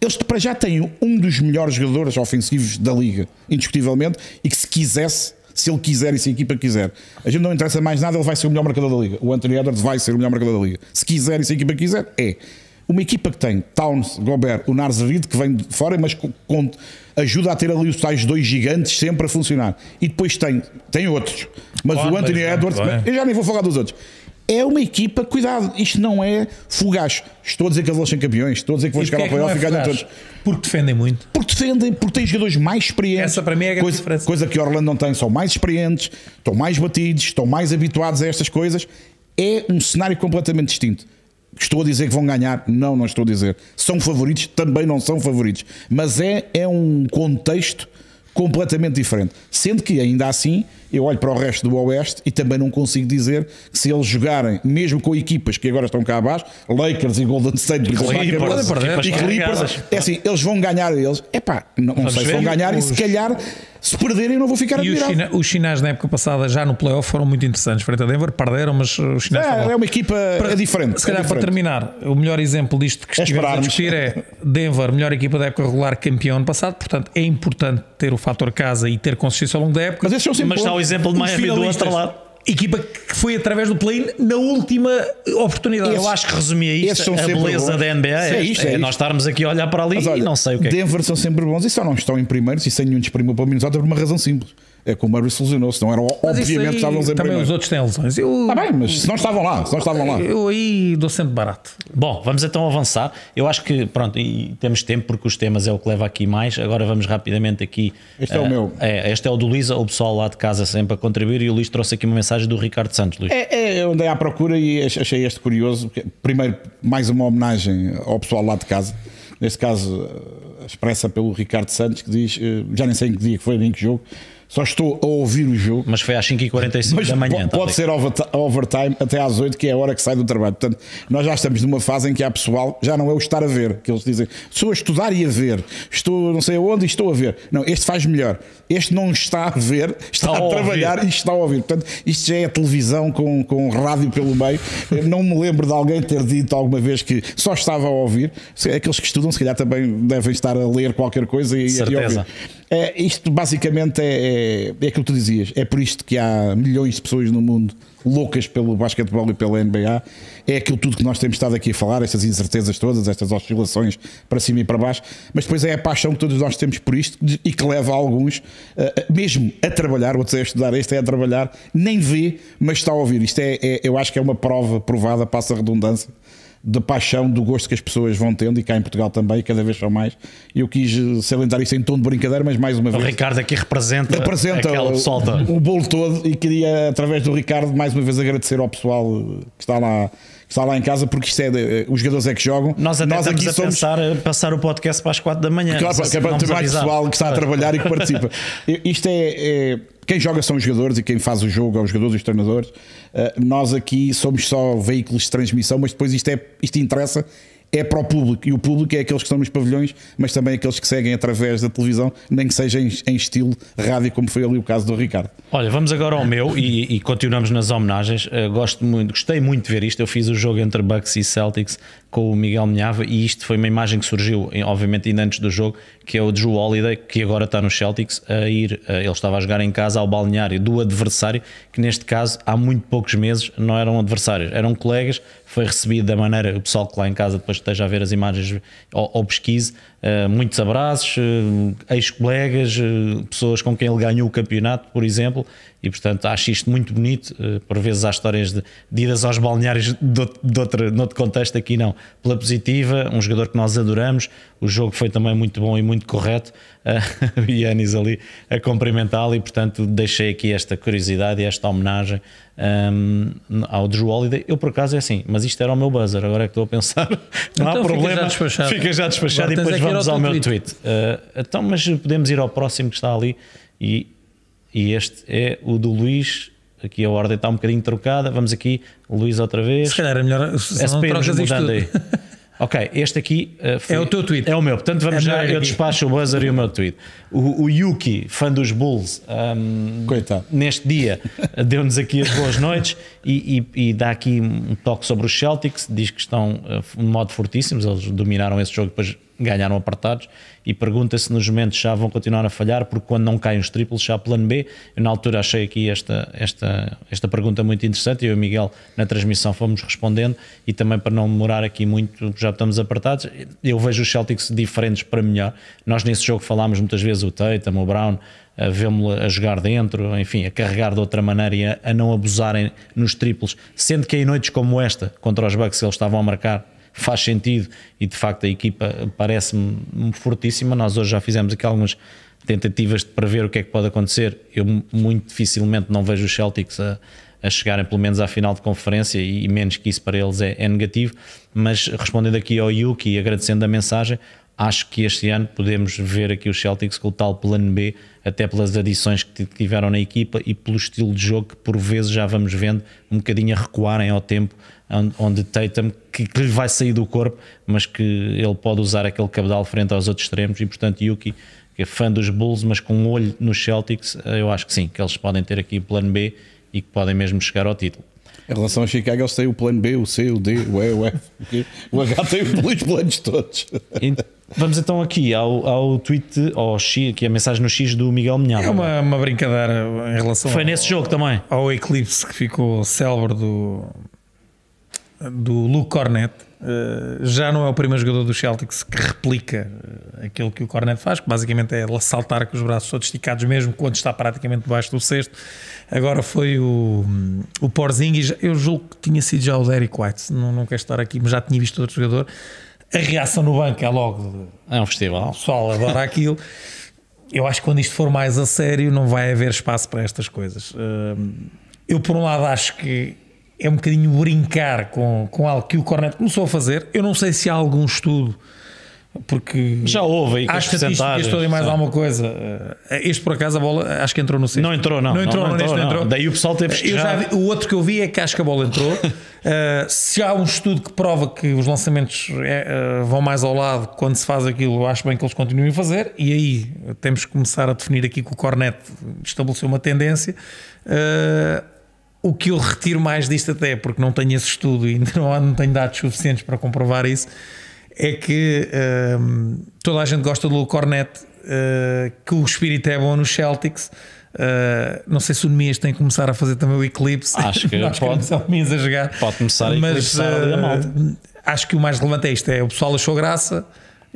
Eles para já têm um dos melhores jogadores ofensivos da liga, indiscutivelmente, e que se quisesse, se ele quiser e se a equipa quiser, a gente não interessa mais nada, ele vai ser o melhor marcador da liga. O Anthony Edwards vai ser o melhor marcador da liga. Se quiser e se a equipa quiser, é. Uma equipa que tem Towns, Gobert, o Narzavide, que vem de fora, mas com, com- ajuda a ter ali os tais dois gigantes sempre a funcionar. E depois tem, tem outros. Mas o Anthony mas- Edwards, bem. eu já nem vou falar dos outros. É uma equipa, cuidado, isto não é fugaz. Estou a dizer que eles vão ser campeões, estou a dizer que vão chegar ao playoff é e ganham todos. Porque defendem muito. Porque defendem, porque têm jogadores mais experientes. Essa para mim é a coisa, diferença. coisa que Orlando não tem, são mais experientes, estão mais batidos, estão mais habituados a estas coisas. É um cenário completamente distinto. Estou a dizer que vão ganhar? Não, não estou a dizer. São favoritos? Também não são favoritos. Mas é, é um contexto completamente diferente. Sendo que, ainda assim, eu olho para o resto do Oeste e também não consigo dizer que se eles jogarem, mesmo com equipas que agora estão cá abaixo, Lakers e Golden State, exemplo, Clippers, e Clippers, é assim, eles vão ganhar eles. Epá, não, não sei se vão ganhar e se Os- calhar, se perderem, eu não vou ficar E os, admirado. china, os chinês na época passada, já no playoff, foram muito interessantes. Frente a Denver, perderam, mas os estavam É, é uma equipa é diferente. Se calhar é para diferente. terminar, o melhor exemplo disto que É estivemos a discutir é Denver, melhor equipa da época regular, campeão ano passado. Portanto, é importante ter o fator casa e ter consistência ao longo da época. Mas esses são sempre Mas está o exemplo de Miami do outro lado. Equipa que foi através do play na última oportunidade. Eu acho que resumia isto, a beleza bons. da NBA. É É, isto, é é isto. nós estarmos aqui a olhar para ali Mas e olha, não sei o que é. Denver são sempre bons e só não estão em primeiros e sem nenhum desprimo para o Minnesota por uma razão simples. É que o Murray se lesionou, senão eram, Mas obviamente aí estavam sempre Também os primeiro. outros têm lesões. Eu, Está bem, mas se não estavam lá, se não estavam lá. eu aí dou sempre barato. Bom, vamos então avançar. Eu acho que, pronto, e temos tempo porque os temas é o que leva aqui mais. Agora vamos rapidamente aqui. Este é o eh, meu. É, este é o do Luís, o pessoal lá de casa sempre a contribuir. E o Luís trouxe aqui uma mensagem do Ricardo Santos. Luís. É, é, eu andei à procura e ach- achei este curioso. porque, Primeiro, mais uma homenagem ao pessoal lá de casa. Neste caso, eh, expressa pelo Ricardo Santos, que diz: eh, já nem sei em que dia que foi, nem em que jogo, só estou a ouvir o jogo. Mas foi às 5h45 Mas da manhã. tá pode ser overti- overtime até às 8, que é a hora que sai do trabalho. Portanto, nós já estamos numa fase em que há pessoal, já não é o estar a ver, que eles dizem, estou a estudar e a ver, estou não sei aonde e estou a ver. Não, este faz melhor. Este não está a ver, está, Está a a, trabalhar e está a ouvir. Portanto, isto já é televisão com, com rádio pelo meio. Eu não me lembro de alguém ter dito alguma vez que só estava a ouvir. Aqueles que estudam, se calhar também devem estar a ler qualquer coisa e, e a Certeza. ouvir. É, isto basicamente é, é, é aquilo que tu dizias. É por isto que há milhões de pessoas no mundo loucas pelo basquetebol e pela NBA. É aquilo tudo que nós temos estado aqui a falar, estas incertezas todas, estas oscilações para cima e para baixo. Mas depois é a paixão que todos nós temos por isto e que leva alguns, eh, mesmo a trabalhar, outros é a estudar, este é a trabalhar, nem vê, mas está a ouvir. Isto é, é- eu acho que é uma prova provada, passa a redundância da paixão, do gosto que as pessoas vão tendo, e cá em Portugal também, cada vez são mais. Eu quis eh, salientar isto em tom de brincadeira, mas mais uma O vez. Ricardo aqui representa, Representa aquela o, o bolo todo e queria, através do Ricardo, mais uma vez agradecer ao pessoal que está lá, está lá em casa, porque isto é de- eh, os jogadores é que jogam. Nós até estamos aqui a pensar a passar o podcast para as 4 da manhã. Claro, se é para vamos ter mais avisar. pessoal que está a trabalhar e que participa. Isto é, é- Quem joga são os jogadores e quem faz o jogo é os jogadores e os treinadores. Uh, nós aqui somos só veículos de transmissão, mas depois isto, é, isto interessa. É para o público e o público é aqueles que estão nos pavilhões, mas também aqueles que seguem através da televisão, nem que seja em, em estilo rádio, como foi ali o caso do Ricardo. Olha, vamos agora ao meu e, e continuamos nas homenagens. Uh, gosto muito, gostei muito de ver isto. Eu fiz o jogo entre Bucks e Celtics com o Miguel Minhava e isto foi uma imagem que surgiu, obviamente, ainda antes do jogo, que é o Drew Holiday, que agora está nos Celtics, a ir, uh, ele estava a jogar em casa ao balneário do adversário, que neste caso, há muito poucos meses, não eram adversários, eram colegas. Foi recebido da maneira, o pessoal que lá em casa depois esteja a ver as imagens ou, ou pesquise, uh, muitos abraços, uh, ex-colegas, uh, pessoas com quem ele ganhou o campeonato, por exemplo, e portanto acho isto muito bonito. Por vezes há histórias de, de idas aos balneários de, outro- de outro, de outro contexto, aqui não. Pela positiva, um jogador que nós adoramos, o jogo foi também muito bom e muito correto. Uh, o Yanis ali a cumprimentá-lo, e portanto deixei aqui esta curiosidade e esta homenagem um, ao Drew Holiday. Eu por acaso é assim, mas isto era o meu buzzer, agora é que estou a pensar. Não há Então fica problema, já despachado. fica já despachado e depois é vamos ao meu tweet. Uh, então, mas podemos ir ao próximo que está ali e, e este é o do Luís. Aqui a ordem está um bocadinho trocada. Vamos aqui, Luís outra vez. Se calhar é melhor. Se É não trocas isto. Ok, este aqui uh, foi- É o teu tweet. É o meu, portanto vamos É já. Eu aqui. despacho o buzzer e o meu tweet. O, o Yuki, fã dos Bulls, um, Coitado. neste dia deu-nos aqui as boas noites e, e- e dá aqui um toque sobre os Celtics. Diz que estão uh, de modo fortíssimos, eles dominaram esse jogo, depois ganharam apertados. E pergunta se nos momentos já vão continuar a falhar, porque quando não caem os triplos, já há plano B. Eu, na altura, achei aqui esta, esta, esta pergunta muito interessante. Eu e o Miguel, na transmissão, fomos respondendo. E também, para não demorar aqui muito, já estamos apertados. Eu vejo os Celtics diferentes para melhor. Nós, nesse jogo, falámos muitas vezes o Tatum, o Brown, a vê-lo a jogar dentro, enfim, a carregar de outra maneira e a, a não abusarem nos triplos, sendo que em noites como esta, contra os Bucks, eles estavam a marcar, faz sentido e de facto a equipa parece-me fortíssima. Nós hoje já fizemos aqui algumas tentativas de prever o que é que pode acontecer. Eu muito dificilmente não vejo os Celtics a, a chegarem pelo menos à final de conferência e, e menos que isso para eles é, é negativo. Mas respondendo aqui ao Yuki e agradecendo a mensagem, acho que este ano podemos ver aqui os Celtics com o tal plano B, até pelas adições que tiveram na equipa e pelo estilo de jogo que por vezes já vamos vendo um bocadinho a recuarem ao tempo, onde- Tatum, que, que lhe vai sair do corpo, mas que ele pode usar aquele cabedal frente aos outros extremos e portanto Yuki, que é fã dos Bulls, mas com um olho nos Celtics, eu acho que sim, que eles podem ter aqui plano B e que podem mesmo chegar ao título. Em relação a Chicago, eles têm o plano B, o C, o D, o E, o F. o H tem os planos todos. Vamos então aqui ao, ao tweet, ao X, aqui a mensagem no X do Miguel Minhado. É uma, uma brincadeira em relação Foi ao- nesse jogo também. ao eclipse que ficou célebre do, do Luke Cornet. Eh, já não é o primeiro jogador do Celtics que replica eh, aquilo que o Cornet faz, que basicamente é saltar com os braços todos esticados, mesmo quando está praticamente debaixo do cesto. Agora foi o, o Porzingis, eu julgo que tinha sido já o Derek White, não, não quero estar aqui, mas já tinha visto outro jogador. A reação no banco é logo de, É um festival. o pessoal adora aquilo. Eu acho que quando isto for mais a sério, não vai haver espaço para estas coisas. Hum, Eu, por um lado, acho que é um bocadinho brincar com, com algo que o Cornet começou a fazer. Eu não sei se há algum estudo, porque Já houve aí com há as estatísticas e mais alguma coisa. Eh, Este, por acaso, a bola acho que entrou no sexto. Não entrou, não. Não entrou, Não, não neste entrou, não não. entrou. Daí o pessoal teve que Eu já vi- o outro que eu vi é que acho que a bola entrou. Uh, se há um estudo que prova que os lançamentos é, uh, vão mais ao lado quando se faz aquilo, acho bem que eles continuem a fazer. E aí temos que começar a definir aqui que o Cornet estabeleceu uma tendência. Uh, o que eu retiro mais disto, até porque não tenho esse estudo e não, não tenho dados suficientes para comprovar isso, é que um, toda a gente gosta do Cornet, uh, que o espírito é bom nos Celtics. Uh, não sei se o Nemias tem que começar a fazer também o eclipse. Acho que Nós pode. o Nemias a jogar. Pode começar a Mas, eclipsar ali a uh, malta. Acho que o mais relevante é isto: é o pessoal achou graça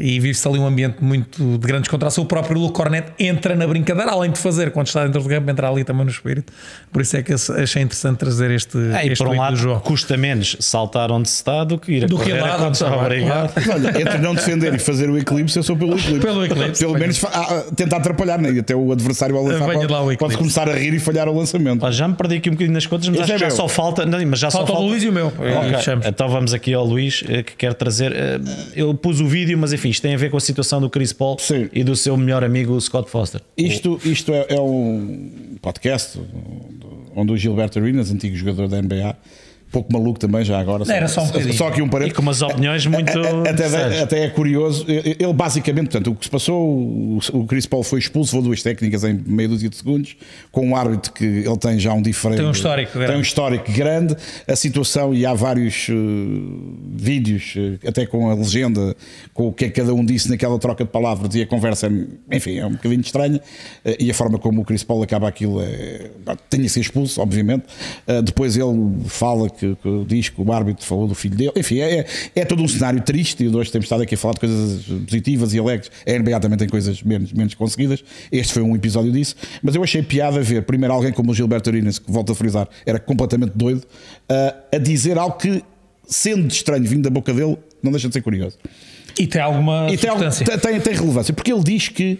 e vive-se ali um ambiente muito de grande descontração. O próprio Luke Cornet entra na brincadeira, além de fazer quando está dentro do campo, entra ali também no espírito. Por isso é que achei interessante trazer este, É, este por um lado, do jogo. custa menos saltar onde se está do que ir a Do que correr ir lá, a contra obrigado. Olha, entre não defender e fazer o eclipse, eu sou pelo eclipse. Pelo eclipse. Pelo menos ah, ah, tentar atrapalhar, né? E até o adversário ao lançar pode, lá o pode começar a rir e falhar o lançamento. Já me perdi aqui um bocadinho nas contas, mas acho é que já só falta. Não, mas já Falta só o falta. Luís e o meu. Ok, fechamos. Então vamos aqui ao Luís eh, que quer trazer. eh, Eu pus o vídeo, mas enfim, isto tem a ver com a situação do Chris Paul Sim. e do seu melhor amigo Scott Foster. Isto, isto é, é um podcast onde o Gilberto Arenas, antigo jogador da NBA, pouco maluco também já agora. Não, era só um bocadinho. Só aqui um E parênteses. com umas opiniões muito. Até, até é curioso, ele basicamente, portanto, o que se passou, o- o Chris Paul foi expulso, levou duas técnicas em meia dúzia de segundos, com um árbitro que ele tem já um diferente. Tem um histórico grande. Tem um histórico grande. A situação, e há vários eh, vídeos, eh, até com a legenda, com o que é que cada um disse naquela troca de palavras e a conversa, enfim, é um bocadinho estranha. eh, e a forma como o Chris Paul acaba aquilo é. pá, Tem a ser expulso, obviamente. Eh, depois ele fala que, que diz que o árbitro falou do filho dele. Enfim, é, é, é todo um cenário triste. E hoje temos estado aqui a falar de coisas positivas e alegres. A NBA também tem coisas menos, menos conseguidas. Este foi um episódio disso. Mas eu achei piada ver, primeiro, alguém como o Gilberto Arenas, que volto a frisar, era completamente doido, eh, a dizer algo que, sendo estranho vindo da boca dele, não deixa de ser curioso. E tem alguma E tem, tem, tem- relevância, porque ele diz que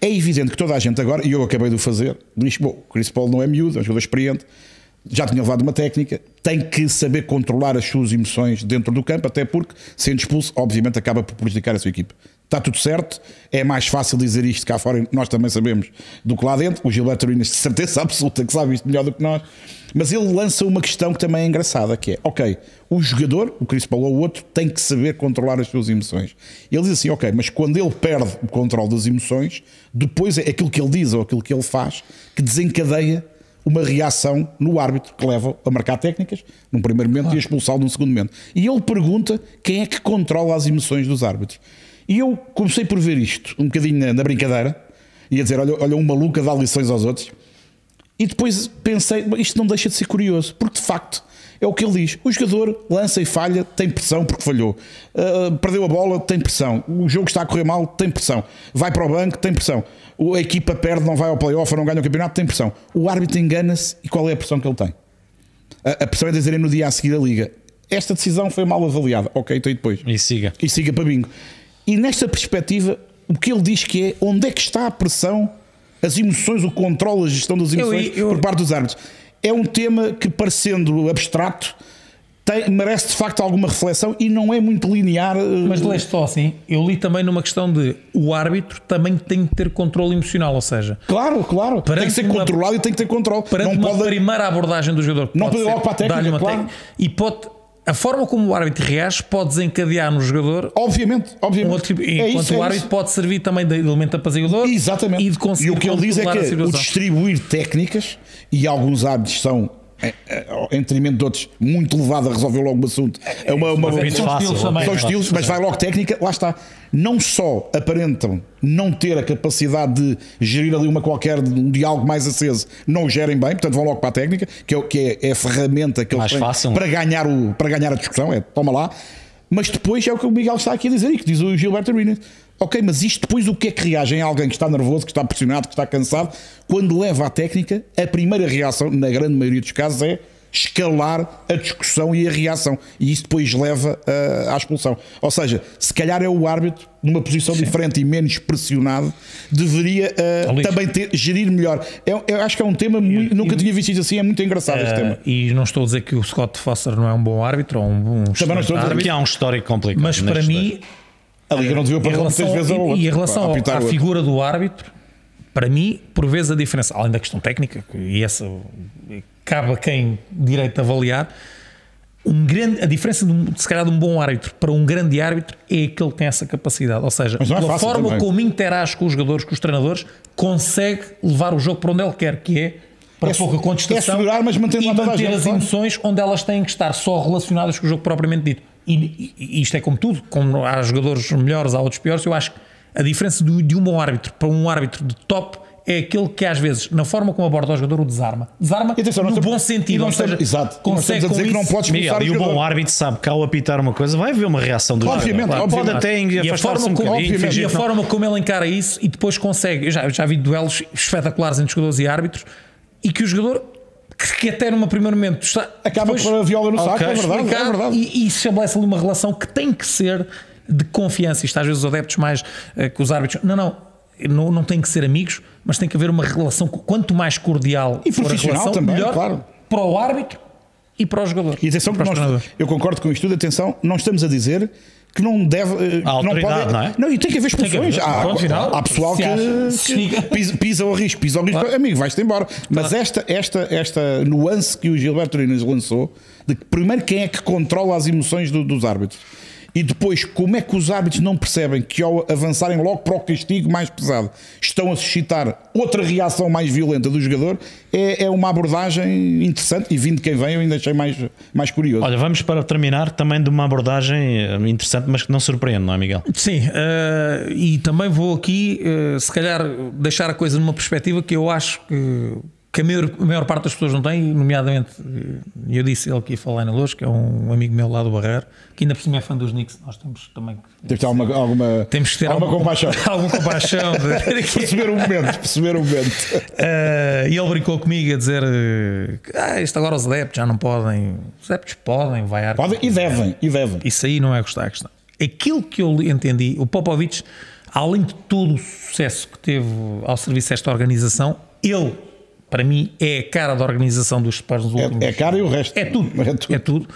é evidente que toda a gente agora, e eu acabei de o fazer, diz que bom, o Chris Paul não é miúdo, é um jogador experiente, já tinha levado uma técnica, tem que saber controlar as suas emoções dentro do campo, até porque, sendo expulso, obviamente acaba por prejudicar a sua equipe. Está tudo certo, é mais fácil dizer isto cá fora, nós também sabemos, do que lá dentro. O Gilberto Urinas, de certeza absoluta, que sabe isto melhor do que nós. Mas ele lança uma questão que também é engraçada, que é, ok, o jogador, o Chris Paul ou o outro, tem que saber controlar as suas emoções. Ele diz assim, ok, mas quando ele perde o controle das emoções, depois é aquilo que ele diz ou aquilo que ele faz que desencadeia uma reação no árbitro que leva a marcar técnicas num primeiro momento e a expulsá-lo num segundo momento. E ele pergunta quem é que controla as emoções dos árbitros. E eu comecei por ver isto um bocadinho na, na brincadeira e a dizer: olha, olha, um maluco a dar lições aos outros. E depois pensei: isto não deixa de ser curioso, porque de facto é o que ele diz. O jogador lança e falha, tem pressão porque falhou. Uh, perdeu a bola, tem pressão. O jogo está a correr mal, tem pressão. Vai para o banco, tem pressão. A equipa perde, não vai ao playoff, não ganha o campeonato, tem pressão. O árbitro engana-se e qual é a pressão que ele tem? A, a pressão é dizer no dia a seguir a liga. Esta decisão foi mal avaliada. Ok, então e depois? E siga. E siga para bingo. E nesta perspectiva, o que ele diz que é onde é que está a pressão, as emoções, o controle, a gestão das emoções eu- por parte dos árbitros. É um tema que, parecendo abstrato, tem- merece de facto alguma reflexão e não é muito linear. eh, Mas leste só assim, eu li também numa questão de o árbitro também tem que ter controle emocional, ou seja, Claro, claro. tem que ser uma- controlado e tem que ter controle. perante Não uma pode. primeira abordagem do jogador, Não pode pode logo para a técnica, claro. técnica, e pode a forma como o árbitro reage pode desencadear no jogador Obviamente, um obviamente. outro tipo, É enquanto isso, é o árbitro isso. pode servir também de elemento apaziguador Exatamente. e de conseguir e o que ele diz é que o distribuir técnicas, e alguns árbitros são, em detrimento de outros, muito levado a resolver logo o assunto. É uma, uma, Mas é são fácil, estilos também. são estilos, mas vai logo técnica, lá está. Não só aparentam não ter a capacidade de gerir ali uma qualquer um diálogo mais aceso, não o gerem bem, portanto vão logo para a técnica, que é, que é, é a ferramenta que eles têm para ganhar, o, para ganhar a discussão, é toma lá. Mas depois é o que o Miguel está aqui a dizer e que diz o Gilberto Arenas. Ok, mas isto depois o que é que reage em alguém que está nervoso, que está pressionado, que está cansado, quando leva à técnica, a primeira reação, na grande maioria dos casos, é escalar a discussão e a reação. E isso depois leva ah, à expulsão. Ou seja, se calhar é o árbitro, numa posição diferente e menos pressionado, deveria ah, Luís. também ter, gerir melhor. Eu, eu acho que é um tema, muito- nunca tinha visto isto assim, é muito engraçado este tema. Eh, e não estou a dizer que o Scott Foster não é um bom árbitro ou um bom não estou a dizer. árbitro, Porque há um histórico complicado. mas para neste mim A Liga não parar muitas relação, vezes ao outro. e em relação à figura do árbitro, para mim, por vezes a diferença, além da questão técnica, e essa cabe a quem direito avaliar, um grande, a diferença de, se calhar de um bom árbitro para um grande árbitro é que tem essa capacidade. Ou seja, é pela forma também. como interage com os jogadores, com os treinadores, consegue levar o jogo para onde ele quer, que é para É pouca contestação é segurar, mas mantendo e manter as emoções onde elas têm que estar só relacionadas com o jogo propriamente dito. E, e- isto é como tudo, como há jogadores melhores, há outros piores. Eu acho que a diferença do- de um bom árbitro para um árbitro de top é aquele que às vezes, na forma como aborda o jogador, o desarma. Desarma atenção, no nós bom estamos- sentido. ou seja, estamos- Exato. E consegue estamos dizer que não podes Miguel, e o jogador. bom árbitro sabe que ao apitar uma coisa vai haver uma reação do Obviamente, jogador. obviamente. Pode até E a afastar-se forma, um como, e a forma como ele encara isso e depois consegue. Eu já, eu já vi duelos espetaculares entre jogadores e árbitros e que o jogador, que, até num primeiro momento está. Acaba depois- com a viola no saco, é verdade, é explicado, verdade. E, e estabelece ali uma relação que tem que ser de confiança. Isto às vezes os adeptos mais eh, que os árbitros. Não, não. Não, não tem que ser amigos, mas tem que haver uma relação. Quanto mais cordial E for a profissional relação, também, melhor claro. para o árbitro e para o jogador. E atenção que nós, eu concordo com isto tudo, atenção, não estamos a dizer que não deve. eh, que não, pode, não é? Não, e tem que haver expulsões. que haver, há, final. há pessoal que, que pisa, pisa ao risco, pisa ao risco, amigo, vais-te embora. Mas esta, esta, esta nuance que o Gilberto Urinas lançou, de que primeiro quem é que controla as emoções do- dos árbitros. E depois, como é que os árbitros não percebem que ao avançarem logo para o castigo mais pesado estão a suscitar outra reação mais violenta do jogador? É, é uma abordagem interessante e vindo de quem vem eu ainda achei mais, mais curioso. Olha, vamos para terminar também de uma abordagem eh, interessante, mas que não surpreende, não é, Miguel? Sim, eh, e também vou aqui, eh, se calhar, deixar a coisa numa perspectiva que eu acho que, que a, maior, a maior parte das pessoas não tem, nomeadamente, eu disse ele aqui a falar na Luz, que é um amigo meu lá do Barreiro, que ainda por cima é fã dos Knicks, nós temos também que- Temos que ter alguma, alguma, temos que ter alguma compaixão. alguma compaixão de perceber o momento, perceber o momento. Eh, e ele brincou comigo a dizer eh, que ah, isto agora os adeptos já não podem, os adeptos podem vaiar. Podem e devem, e devem. Isso aí não é gostar a questão. Aquilo que eu entendi, o Popovich, além de todo o sucesso que teve ao serviço desta organização, ele para mim é a cara da organização dos Spurs nos últimos É, é cara e o resto. é tudo. É tudo. É tudo.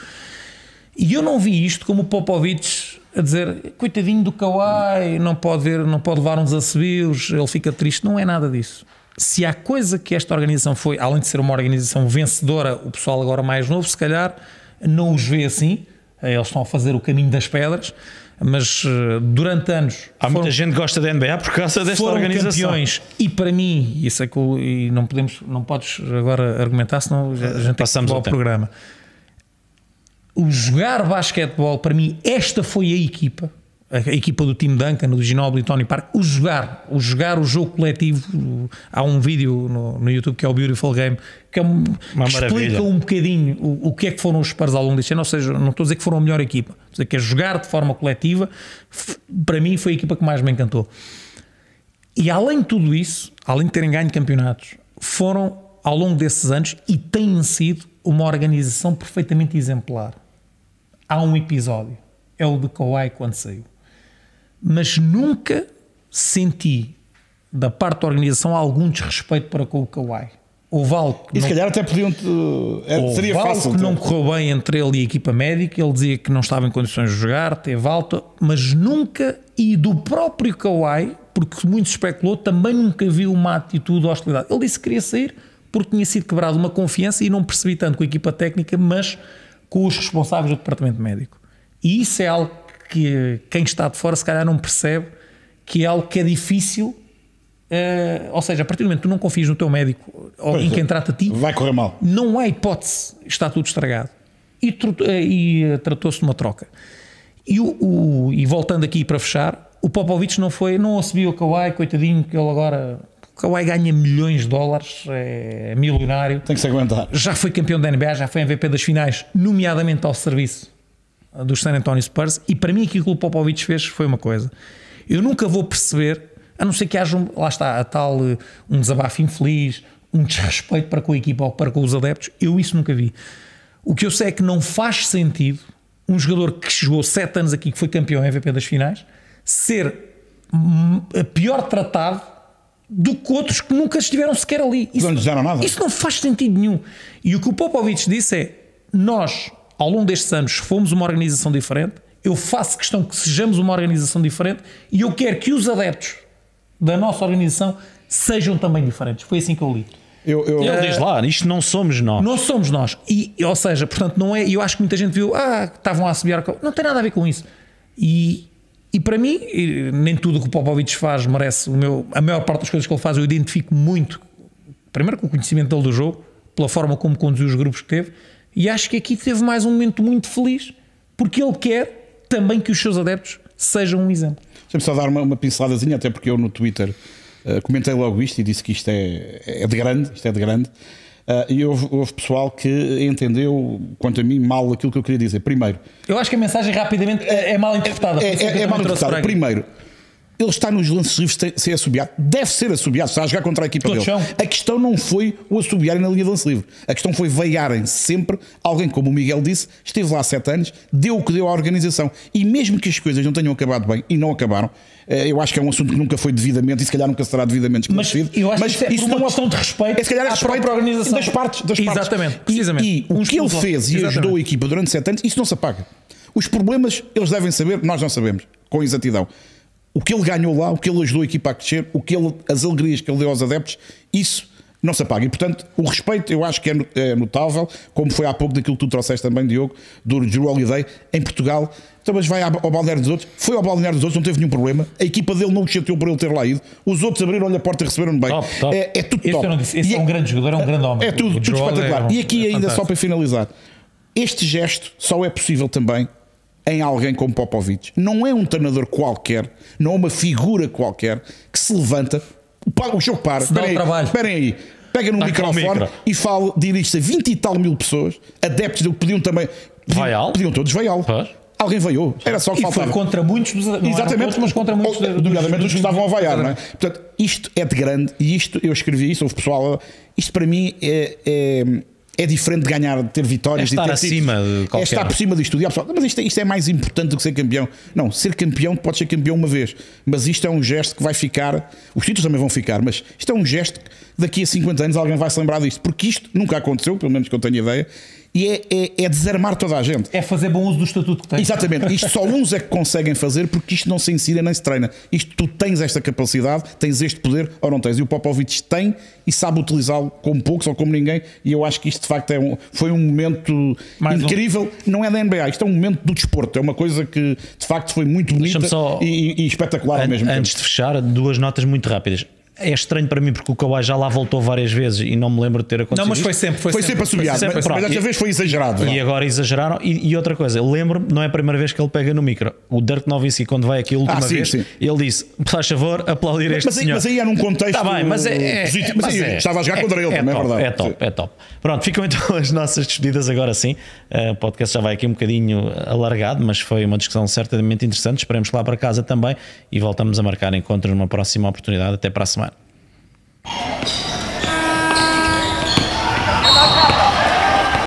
E eu não vi isto como o Popovich a dizer coitadinho do Kawhi, não pode, ver, não pode levar uns assobios, ele fica triste. Não é nada disso. Se há coisa que esta organização foi, além de ser uma organização vencedora, o pessoal agora mais novo, se calhar não os vê assim. Eles estão a fazer o caminho das pedras, mas eh, durante anos Há muita gente que gosta da NBA por causa desta foram organização. campeões e para mim isso é que eu- e não podemos não podes agora argumentar senão a gente Passamos acabar o o tempo. programa o jogar basquetebol para mim esta foi a equipa a equipa do time Duncan, do Ginobili e Tony Park, o jogar, o jogar o jogo coletivo. Há um vídeo no, no YouTube que é o Beautiful Game que, é um, que explica um bocadinho o, o que é que foram os Spurs ao longo deste ano. Ou seja, não estou a dizer que foram a melhor equipa, dizer que é jogar de forma coletiva. Para mim, foi a equipa que mais me encantou. E além de tudo isso, além de terem ganho campeonatos, foram ao longo desses anos e têm sido uma organização perfeitamente exemplar. Há um episódio, é o de Kawhi quando saiu. Mas nunca senti da parte da organização algum desrespeito para com o Kawhi. Algo que E se não calhar até podiam. era- Houve seria algo fácil. que ter. não correu bem entre ele e a equipa médica. Ele dizia que não estava em condições de jogar, teve alta, mas nunca, e do próprio Kawhi, porque muito se especulou, também nunca viu uma atitude de hostilidade. Ele disse que queria sair porque tinha sido quebrado uma confiança e não percebi tanto com a equipa técnica, mas com os responsáveis do departamento médico. E isso é algo que quem está de fora se calhar não percebe que é algo que é difícil. Eh, ou seja, a partir do momento que tu não confias no teu médico ou em Pois é. quem trata ti, Vai correr mal. não há hipótese, está tudo estragado. E, tru- e, eh, tratou-se de uma troca. E, o, o- e voltando aqui para fechar, o Popovich não foi, não subiu o Kawhi, coitadinho, que ele agora. O Kawhi ganha milhões de dólares, é milionário, Tem que se aguentar. já foi campeão da NBA, já foi MVP das finais, nomeadamente ao serviço dos San Antonio Spurs. E para mim, aquilo que o Popovich fez foi uma coisa: eu nunca vou perceber, a não ser que haja, um, lá está, a tal eh, um desabafo infeliz, um desrespeito para com a equipa ou para com os adeptos, eu isso nunca vi. O que eu sei é que não faz sentido um jogador que jogou 7 anos aqui, que foi campeão MVP das finais, ser hum, pior tratado do que outros que nunca estiveram sequer ali. Isso, Não lhes deram nada. isso não faz sentido nenhum. E o que o Popovich disse é: nós, ao longo destes anos, fomos uma organização diferente. Eu faço questão que sejamos uma organização diferente e eu quero que os adeptos da nossa organização sejam também diferentes. Foi assim que eu li. Eu, eu, Ele diz lá, isto não somos nós. Não somos nós. E, ou seja, portanto, não é. Eu acho que muita gente viu, ah, estavam a assobiar. com-" Não tem nada a ver com isso. E, e para mim, nem tudo o que o Popovich faz merece o meu. A maior parte das coisas que ele faz, eu identifico muito. Primeiro com o conhecimento dele do jogo, pela forma como conduziu os grupos que teve. E acho que aqui teve mais um momento muito feliz, porque ele quer também que os seus adeptos sejam um exemplo. Deixa-me só dar uma, uma pinceladazinha, até porque eu no Twitter eh, comentei logo isto e disse que isto é, é de grande, isto é de grande. Eh, e houve, houve pessoal que entendeu, quanto a mim, mal aquilo que eu queria dizer. Primeiro, Eu acho que a mensagem rapidamente é, é mal interpretada. é, é, é também mal aqui. Primeiro, ele está nos lances livres de ser assobiado. Deve ser assobiado, está a jogar contra a equipa dele. A questão não foi o assobiarem na linha de lance livre. A questão foi veiarem sempre alguém, como o Miguel disse, esteve lá há sete anos, deu o que deu à organização. E mesmo que as coisas não tenham acabado bem, e não acabaram, eh, eu acho que é um assunto que nunca foi devidamente, e se calhar nunca será devidamente Mas esclarecido. eu acho que isso é uma questão de respeito é, se calhar, à respeito própria organização. Das partes, das partes. Exatamente, E- precisamente. E, o Uns que ele fez e Exatamente. ajudou a equipa durante sete anos, isso não se apaga. Os problemas eles devem saber, nós não sabemos, com exatidão. O que ele ganhou lá, o que ele ajudou a equipa a crescer, o que ele, as alegrias que ele deu aos adeptos, isso não se apaga. E portanto, o respeito eu acho que é é notável, como foi há pouco daquilo que tu trouxeste também, Diogo, do Drew Holiday, em Portugal. Então, mas vai ao balneário dos outros, foi ao balneário dos outros, não teve nenhum problema. A equipa dele não o chateou por ele ter lá ido. Os outros abriram-lhe a porta e receberam bem. Top, top. É, é tudo Esse top. disse. Esse E é um grande jogador, é um grande homem. é tudo, tudo espetacular. é um- e aqui, é ainda só fantástico. para finalizar, este gesto só é possível também em alguém como Popovich. Não é um treinador qualquer, não é uma figura qualquer que se levanta, pa- o jogo para. Esperem aí, trabalho. esperem aí. Pega no microfone micro. e fala, dirige-se a 20 e tal mil pessoas, adeptos dele pediam também. Pediam, Vaial? pediam todos vaial. Pois. Alguém vaiou. Era só o que E foi faltava. contra muitos dos. Exatamente, todos, mas contra muitos. Ou- nomeadamente os que estavam a vaiar, não é? Portanto, isto é de grande e isto, eu escrevi isso, houve pessoal. Isto para mim é, é, é diferente de ganhar, de ter vitórias É estar e ter acima títulos. de qualquer- É estar por cima disto tudo. Pessoal, Mas isto, é- isto é mais importante do que ser campeão. Não, ser campeão pode ser campeão uma vez, mas isto é um gesto que vai ficar. Os títulos também vão ficar, mas isto é um gesto que daqui a 50 anos alguém vai se lembrar disto, porque isto nunca aconteceu, pelo menos que eu tenha ideia, e é, é- é desarmar toda a gente. É fazer bom uso do estatuto que tem. Exatamente, isto só uns é que conseguem fazer porque isto não se ensina nem se treina. Isto tu tens esta capacidade, tens este poder ou não tens. E o Popovich tem e sabe utilizá-lo como poucos ou como ninguém. E eu acho que isto de facto é um, foi um momento Mais um. incrível. Não é da NBA, isto é um momento do desporto. É uma coisa que de facto foi muito bonita só- e, e- espetacular An- mesmo Antes tempo. de fechar, duas notas muito rápidas. É estranho para mim porque o Kawhi já lá voltou várias vezes e não me lembro de ter acontecido. Não, mas foi sempre. Foi, Foi sempre assobiado, sempre, mas, mas pronto. desta vez foi exagerado. E agora exageraram. E, e outra coisa, eu lembro-me, não é a primeira vez que ele pega no micro. O Dirk Nowitzki, quando vai aqui a última Ah, sim, vez, sim. ele disse: faz favor, aplaudir este Mas aí, senhor. mas aí é num contexto Tá bem, mas é, é- positivo. mas Mas aí é- estava a jogar contra ele, também top, é verdade. É top, é top. Pronto, ficam então as nossas despedidas agora sim. Eh, o podcast já vai aqui um bocadinho eh, alargado, mas foi uma discussão certamente interessante. Esperemos lá para casa também e voltamos a marcar encontros numa próxima oportunidade. Até para a semana.